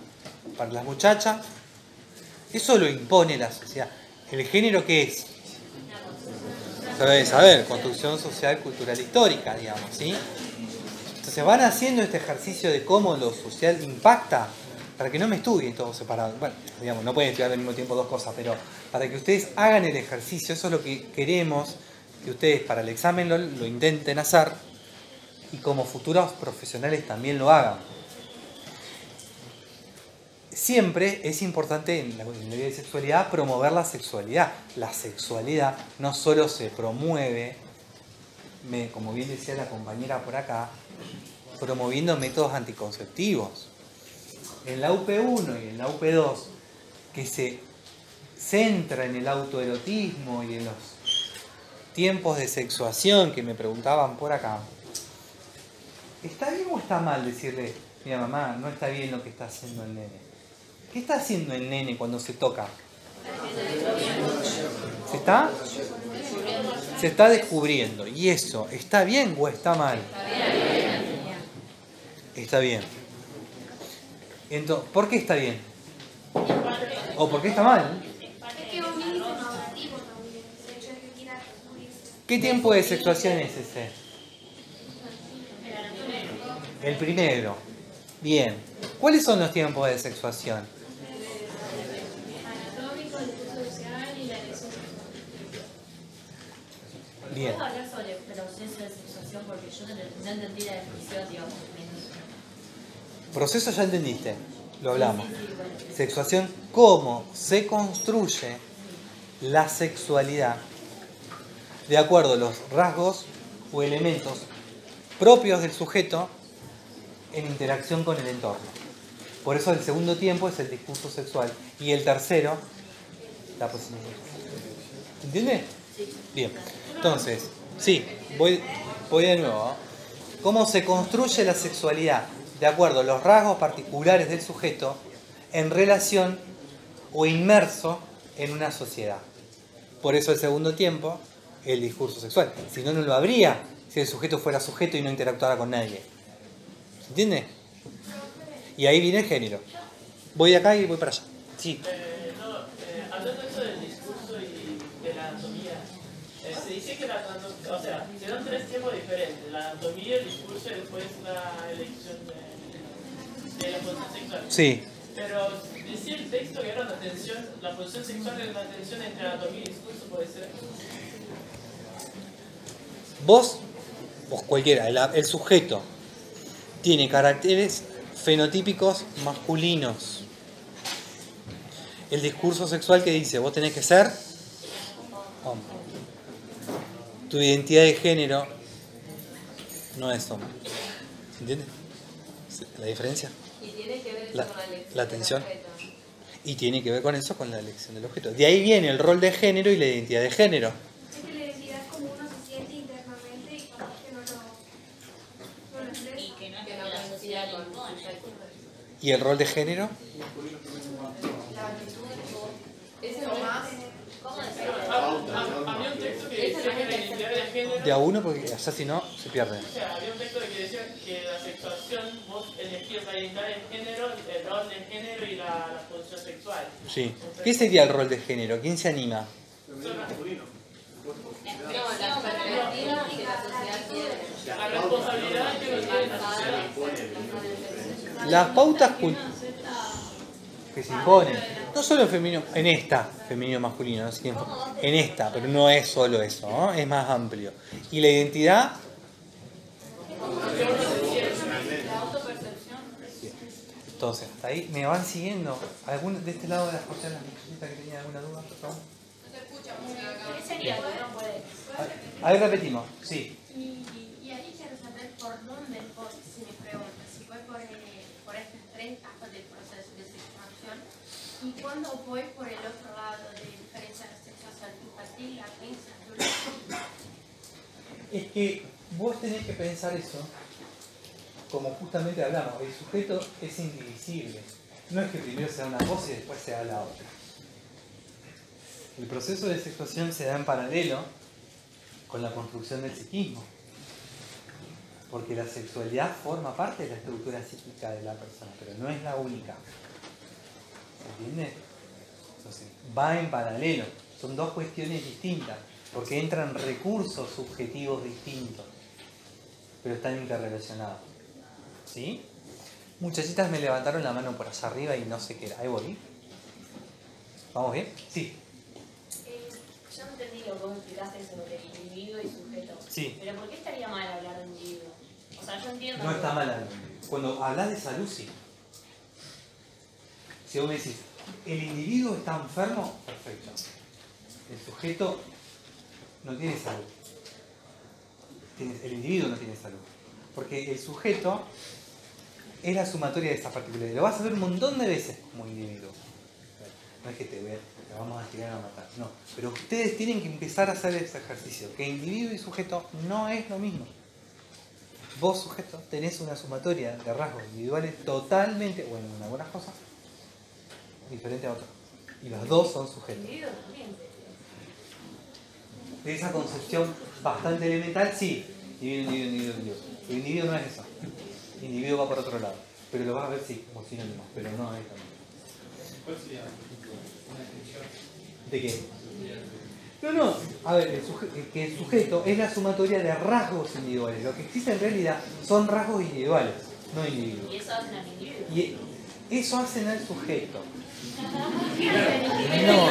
C: para las muchachas. Eso lo impone la sociedad. ¿El género qué es? Se debe saber, construcción social, cultural, histórica, digamos, ¿sí? Entonces van haciendo este ejercicio de cómo lo social impacta, para que no me estudien todos separados. Bueno, digamos, no pueden estudiar al mismo tiempo dos cosas, pero para que ustedes hagan el ejercicio, eso es lo que queremos, que ustedes para el examen lo, lo intenten hacer y como futuros profesionales también lo hagan. Siempre es importante en la, vida de sexualidad promover la sexualidad. La sexualidad no solo se promueve, como bien decía la compañera por acá, promoviendo métodos anticonceptivos. En la UP1 y en la UP2, que se centra en el autoerotismo y en los tiempos de sexuación que me preguntaban por acá, ¿está bien o está mal decirle, mira mamá, no está bien lo que está haciendo el nene? ¿Qué está haciendo el nene cuando se toca? ¿Se está? Se está descubriendo. ¿Y eso está bien o está mal? Está bien. Entonces, ¿por qué está bien? ¿O por qué está mal? ¿Qué tiempo de sexuación es ese? El primero. Bien. ¿Cuáles son los tiempos de sexuación?
I: Anatómico, el discurso social y la elección
C: Bien.
U: ¿Puedo hablar sobre proceso de sexuación? Porque yo no, entendí la definición, digamos.
C: Proceso ya entendiste, lo hablamos. Sexuación, cómo se construye la sexualidad de acuerdo a los rasgos o elementos propios del sujeto en interacción con el entorno. Por eso el segundo tiempo es el discurso sexual. Y el tercero, la posición sexual. ¿Entiende? Bien. Entonces, sí, voy, voy de nuevo. ¿Cómo se construye la sexualidad? De acuerdo a los rasgos particulares del sujeto en relación o inmerso en una sociedad. Por eso el segundo tiempo, el discurso sexual. Si no, no lo habría si el sujeto fuera sujeto y no interactuara con nadie. ¿Se entiende? Y ahí viene el género. Voy de acá y voy para allá. Sí.
H: Eh, no, eh, hablando de eso del discurso y de la anatomía, eh, se dice que la anatomía, o sea, se dan tres tiempos diferentes, la anatomía, el discurso y después la elección de, de la posición sexual.
C: Sí.
H: Pero decía el texto que era una tensión, la posición sexual era una tensión entre anatomía y discurso, puede ser.
C: Vos, vos cualquiera, el, el sujeto tiene caracteres fenotípicos masculinos. El discurso sexual que dice, vos tenés que ser hombre. Tu identidad de género no es hombre. ¿Se entiende? ¿La diferencia?
P: Y tiene que ver eso
C: La,
P: con la elección
C: la
P: del
C: atención.
P: objeto.
C: Y tiene que ver con eso, con la elección del objeto. De ahí viene el rol de género y la identidad de género.
I: Es que la identidad es como uno se siente internamente y como que no lo, no lo expresa.
U: Y que no es que la sociedad lo impone.
C: ¿Y el rol de género?
P: Ese es más. ¿Cómo decirlo?
H: Había un texto que decía que la identidad de género.
C: De a uno, porque allá si no, se pierde.
H: O sea, había un texto que decía que la sexuación, vos elegías la identidad de género, el rol de género y la, la posición sexual.
C: Sí. ¿Qué sería el rol de género? ¿Quién se anima? Las pautas cul- que se imponen. No solo en femenino, en esta, femenino masculino, no en esta, pero no es solo eso, ¿no? es más amplio. Y la identidad,
P: La autopercepción.
C: entonces, hasta ahí, ¿me van siguiendo? ¿Algún de este lado de las cortinas, que tenían alguna duda, por favor?
R: ¿Qué sería lo que no puede?
C: Ahí repetimos, sí.
I: Y, y ahí quiero saber por dónde voy, si me preguntas, si voy por, eh, por estas tres etapas del proceso de sexuación y cuando voy por el otro lado de diferencia adulta.
C: Es que vos tenés que pensar eso, como justamente hablamos, el sujeto es indivisible. No es que primero se da una cosa y después se da la otra. El proceso de sexuación se da en paralelo con la construcción del psiquismo. Porque la sexualidad forma parte de la estructura psíquica de la persona, pero no es la única. ¿Se entiende? Entonces, va en paralelo. Son dos cuestiones distintas, porque entran recursos subjetivos distintos, pero están interrelacionados. ¿Sí? Muchachitas me levantaron la mano por allá arriba y no sé qué era. Ahí voy. ¿Vamos bien? Sí.
U: Eh, yo no entendí lo que vos explicaste sobre individuo y sujeto.
C: Sí.
U: Pero ¿por qué estaría mal hablar de individuo? O sea, yo entiendo.
C: No
U: que-
C: está mal. Cuando hablas de salud, sí. Si vos me decís, el individuo está enfermo, perfecto. El sujeto no tiene salud. El individuo no tiene salud. Porque el sujeto es la sumatoria de esas particularidades. Lo vas a ver un montón de veces como individuo. No es que te, ve- te vamos a tirar a matar, no. Pero ustedes tienen que empezar a hacer ese ejercicio. Que individuo y sujeto no es lo mismo. Vos, sujeto, tenés una sumatoria de rasgos individuales totalmente, bueno, en algunas cosas, diferente a otras. Y los dos son sujetos. De esa concepción bastante elemental, sí. Individuo, individuo, individuo, individuo. El individuo no es eso. El individuo va por otro lado. Pero lo vas a ver, sí, como sinónimo, pero no es.
L: ¿Cuál sería una descripción?
C: ¿De qué? No, no. A ver, el suje- que el sujeto es la sumatoria de rasgos individuales. Lo que existe en realidad son rasgos individuales, no individuos.
U: Y eso hacen al individuo.
C: Y eso hacen al sujeto.
U: No.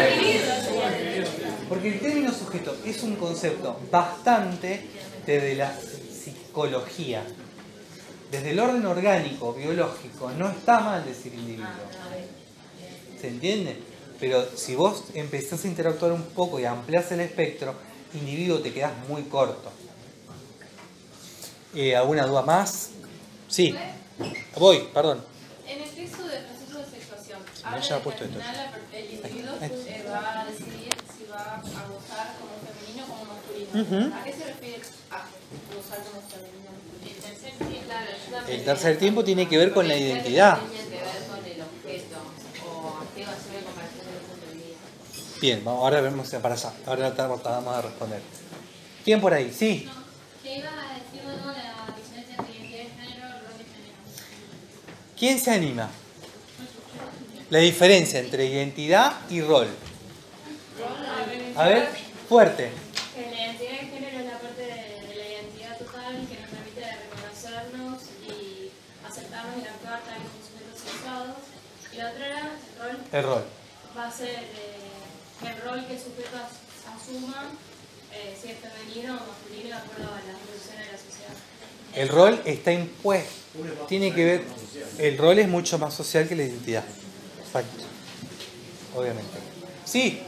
C: Porque el término sujeto es un concepto bastante desde la psicología. Desde el orden orgánico, biológico, no está mal decir individuo. ¿Se entiende? Pero si vos empezás a interactuar un poco y ampliás el espectro, individuo te quedás muy corto. Eh, ¿Alguna duda más? Sí. Voy, perdón.
B: En el texto de
C: no ya ha puesto esto.
I: El individuo
C: Ahí.
I: eh, va a decidir si va a gozar como femenino o como masculino.
C: Ujú.
I: ¿A qué se refiere a gozar como femenino?
R: El tercer tiempo. Claro, también
C: El tercer tiempo tiene que ver con la identidad. Bien, vamos, ahora vemos para allá. Ahora tratamos de responder. ¿Quién por ahí? Sí.
G: ¿Qué ibas a decir de la diferencia entre identidad de género y rol de género?
C: ¿Quién se anima? La diferencia entre identidad y rol. A ver, fuerte.
I: Que la identidad de género es la parte de, de la identidad total que nos permite reconocernos y aceptarnos y actuar tal como sujetos sexuados. Y la otra era el rol.
C: El rol.
I: Va a ser eh, el rol que el sujeto as- asuma, eh, si es femenino o masculino, de acuerdo a las evoluciones de la sociedad.
C: El rol está impuesto. Tiene que ver. El rol es mucho más social que la identidad. Exacto. Obviamente. Sí.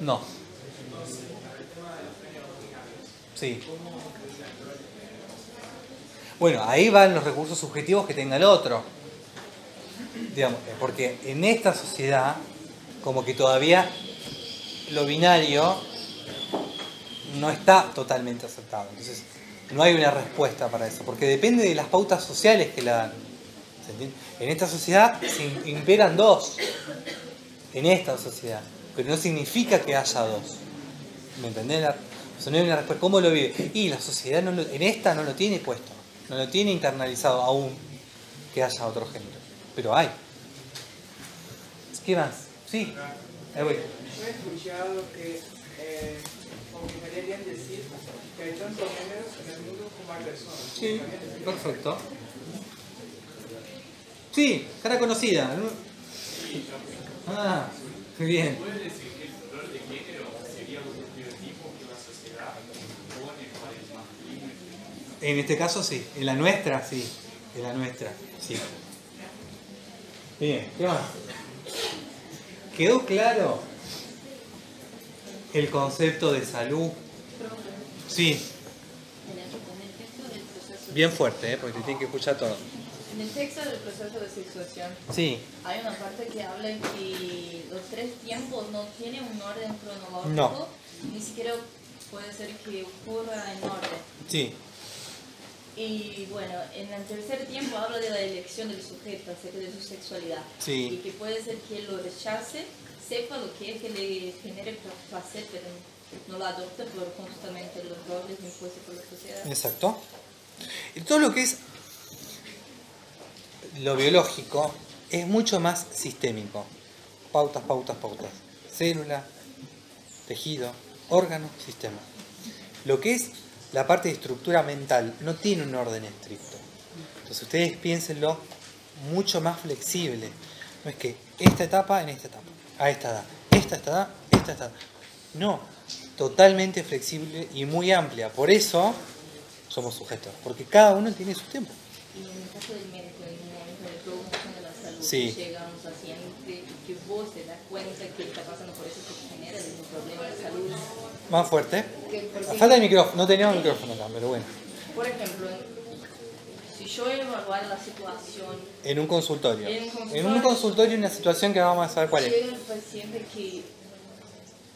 C: No. Sí. Bueno, ahí van los recursos subjetivos que tenga el otro. Digamos, porque en esta sociedad, como que todavía lo binario no está totalmente aceptado. Entonces, no hay una respuesta para eso, porque depende de las pautas sociales que la dan. En esta sociedad se im- imperan dos. En esta sociedad. Pero no significa que haya dos. ¿Me entendés? O no hay una respuesta. ¿Cómo lo vive? Y la sociedad no lo- en esta no lo tiene puesto. No lo tiene internalizado aún que haya otro género. Pero hay. ¿Qué más? Sí. Ahí.
K: Yo he escuchado que, eh, como que decir que hay tantos géneros en el mundo como hay personas.
C: Sí, perfecto. Sí, cara conocida. ¿no? Ah, muy bien.
L: ¿Puedes decir que el rol de género sería un estereotipo que la sociedad pone para el masculino y?
C: En este caso sí, en la nuestra sí, en la nuestra, sí. Bien, ¿qué más? ¿Quedó claro el concepto de salud? Sí, bien fuerte, ¿eh? porque te tiene que escuchar todo.
D: En el texto del proceso de sexuación.
C: Sí.
D: Hay una parte que habla que los tres tiempos no tienen un orden cronológico.
C: No.
D: Ni siquiera puede ser que ocurra en orden.
C: Sí,
D: Y bueno, en el tercer tiempo habla de la elección del sujeto acerca de su sexualidad.
C: Sí.
D: Y que puede ser que lo rechace, sepa lo que es que le genere placer, pero no lo adopte por justamente los roles impuestos por la sociedad.
C: exacto. Y todo lo que es lo biológico es mucho más sistémico. Pautas, pautas, pautas. Célula, tejido, órgano, sistema. Lo que es la parte de estructura mental no tiene un orden estricto. Entonces ustedes piénsenlo mucho más flexible. No es que esta etapa en esta etapa, a esta edad, esta esta edad, esta esta edad. No, totalmente flexible y muy amplia. Por eso somos sujetos, porque cada uno tiene su tiempo.
D: Y en el caso del médico, en un momento de de la salud,
C: Sí.
D: llega un paciente y que vos te das cuenta que está pasando por eso que genera un problema de salud.
C: Más fuerte. Falta el micrófono, no teníamos micrófono acá, pero bueno.
D: Por ejemplo, si yo evaluar la situación,
C: En un consultorio.
D: En un consultorio.
C: En un consultorio, una situación que vamos a saber cuál es.
D: llega el paciente que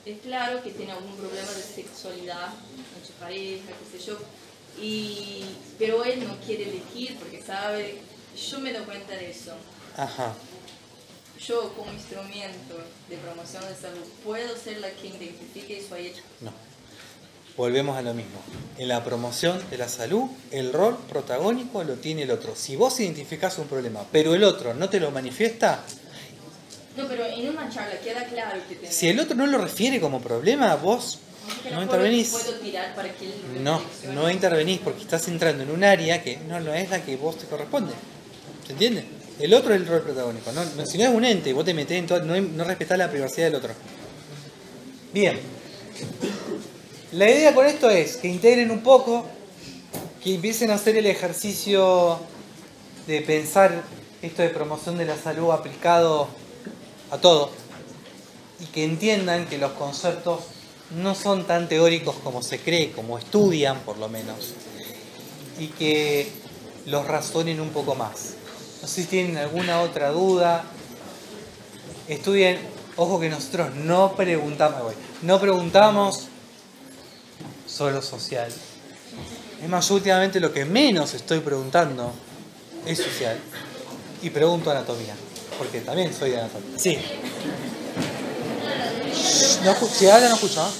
D: es claro que tiene algún problema de sexualidad con su pareja, qué sé yo, y, pero él no quiere elegir porque sabe, yo me doy cuenta de eso.
C: Ajá.
D: Yo como instrumento de promoción de salud, ¿puedo ser la que identifique eso a ella?
C: No. Volvemos a lo mismo. En la promoción de la salud, el rol protagónico lo tiene el otro. Si vos identificás un problema, pero el otro no te lo manifiesta,
D: No, pero en una charla queda claro que tenés
C: si el otro no lo refiere como problema, vos no intervenís.
D: Puedo tirar para que él lo
C: No, no intervenís porque estás entrando en un área que no, no es la que vos te corresponde. ¿Se entiende? El otro es el rol protagónico. No, no- si no es un ente, vos te metés en todo, no, no respetás la privacidad del otro. Bien. La idea con esto es que integren un poco, que empiecen a hacer el ejercicio de pensar esto de promoción de la salud aplicado a todo y que entiendan que los conceptos no son tan teóricos como se cree, como estudian por lo menos, y que los razonen un poco más. No sé si tienen alguna otra duda. Estudien, ojo que nosotros no preguntamos, no preguntamos sobre lo social. Es más, yo últimamente lo que menos estoy preguntando es social. Y pregunto anatomía, porque también soy de anatomía. Sí. No, si habla no escucho. ¿ah?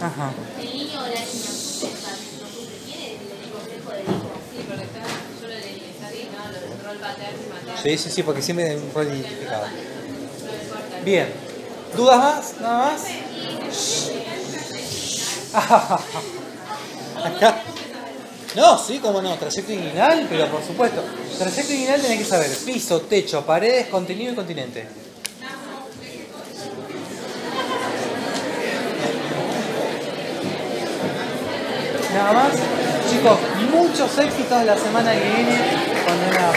C: Ajá.
G: El niño o la niña sufre, no sufre, tiene el complejo de hijo.
P: Sí, porque está, yo lo leí, está bien, ¿no? Lo del rol paterno y materno.
C: Sí, sí, sí, porque siempre hay un rol identificado. Bien. ¿Dudas más? ¿Nada más? Acá. No, sí, cómo no. Trayecto inguinal, pero por supuesto. Trayecto inguinal tenés que saber piso, techo, paredes, contenido y continente. Nada más. Chicos, muchos éxitos la semana que viene con una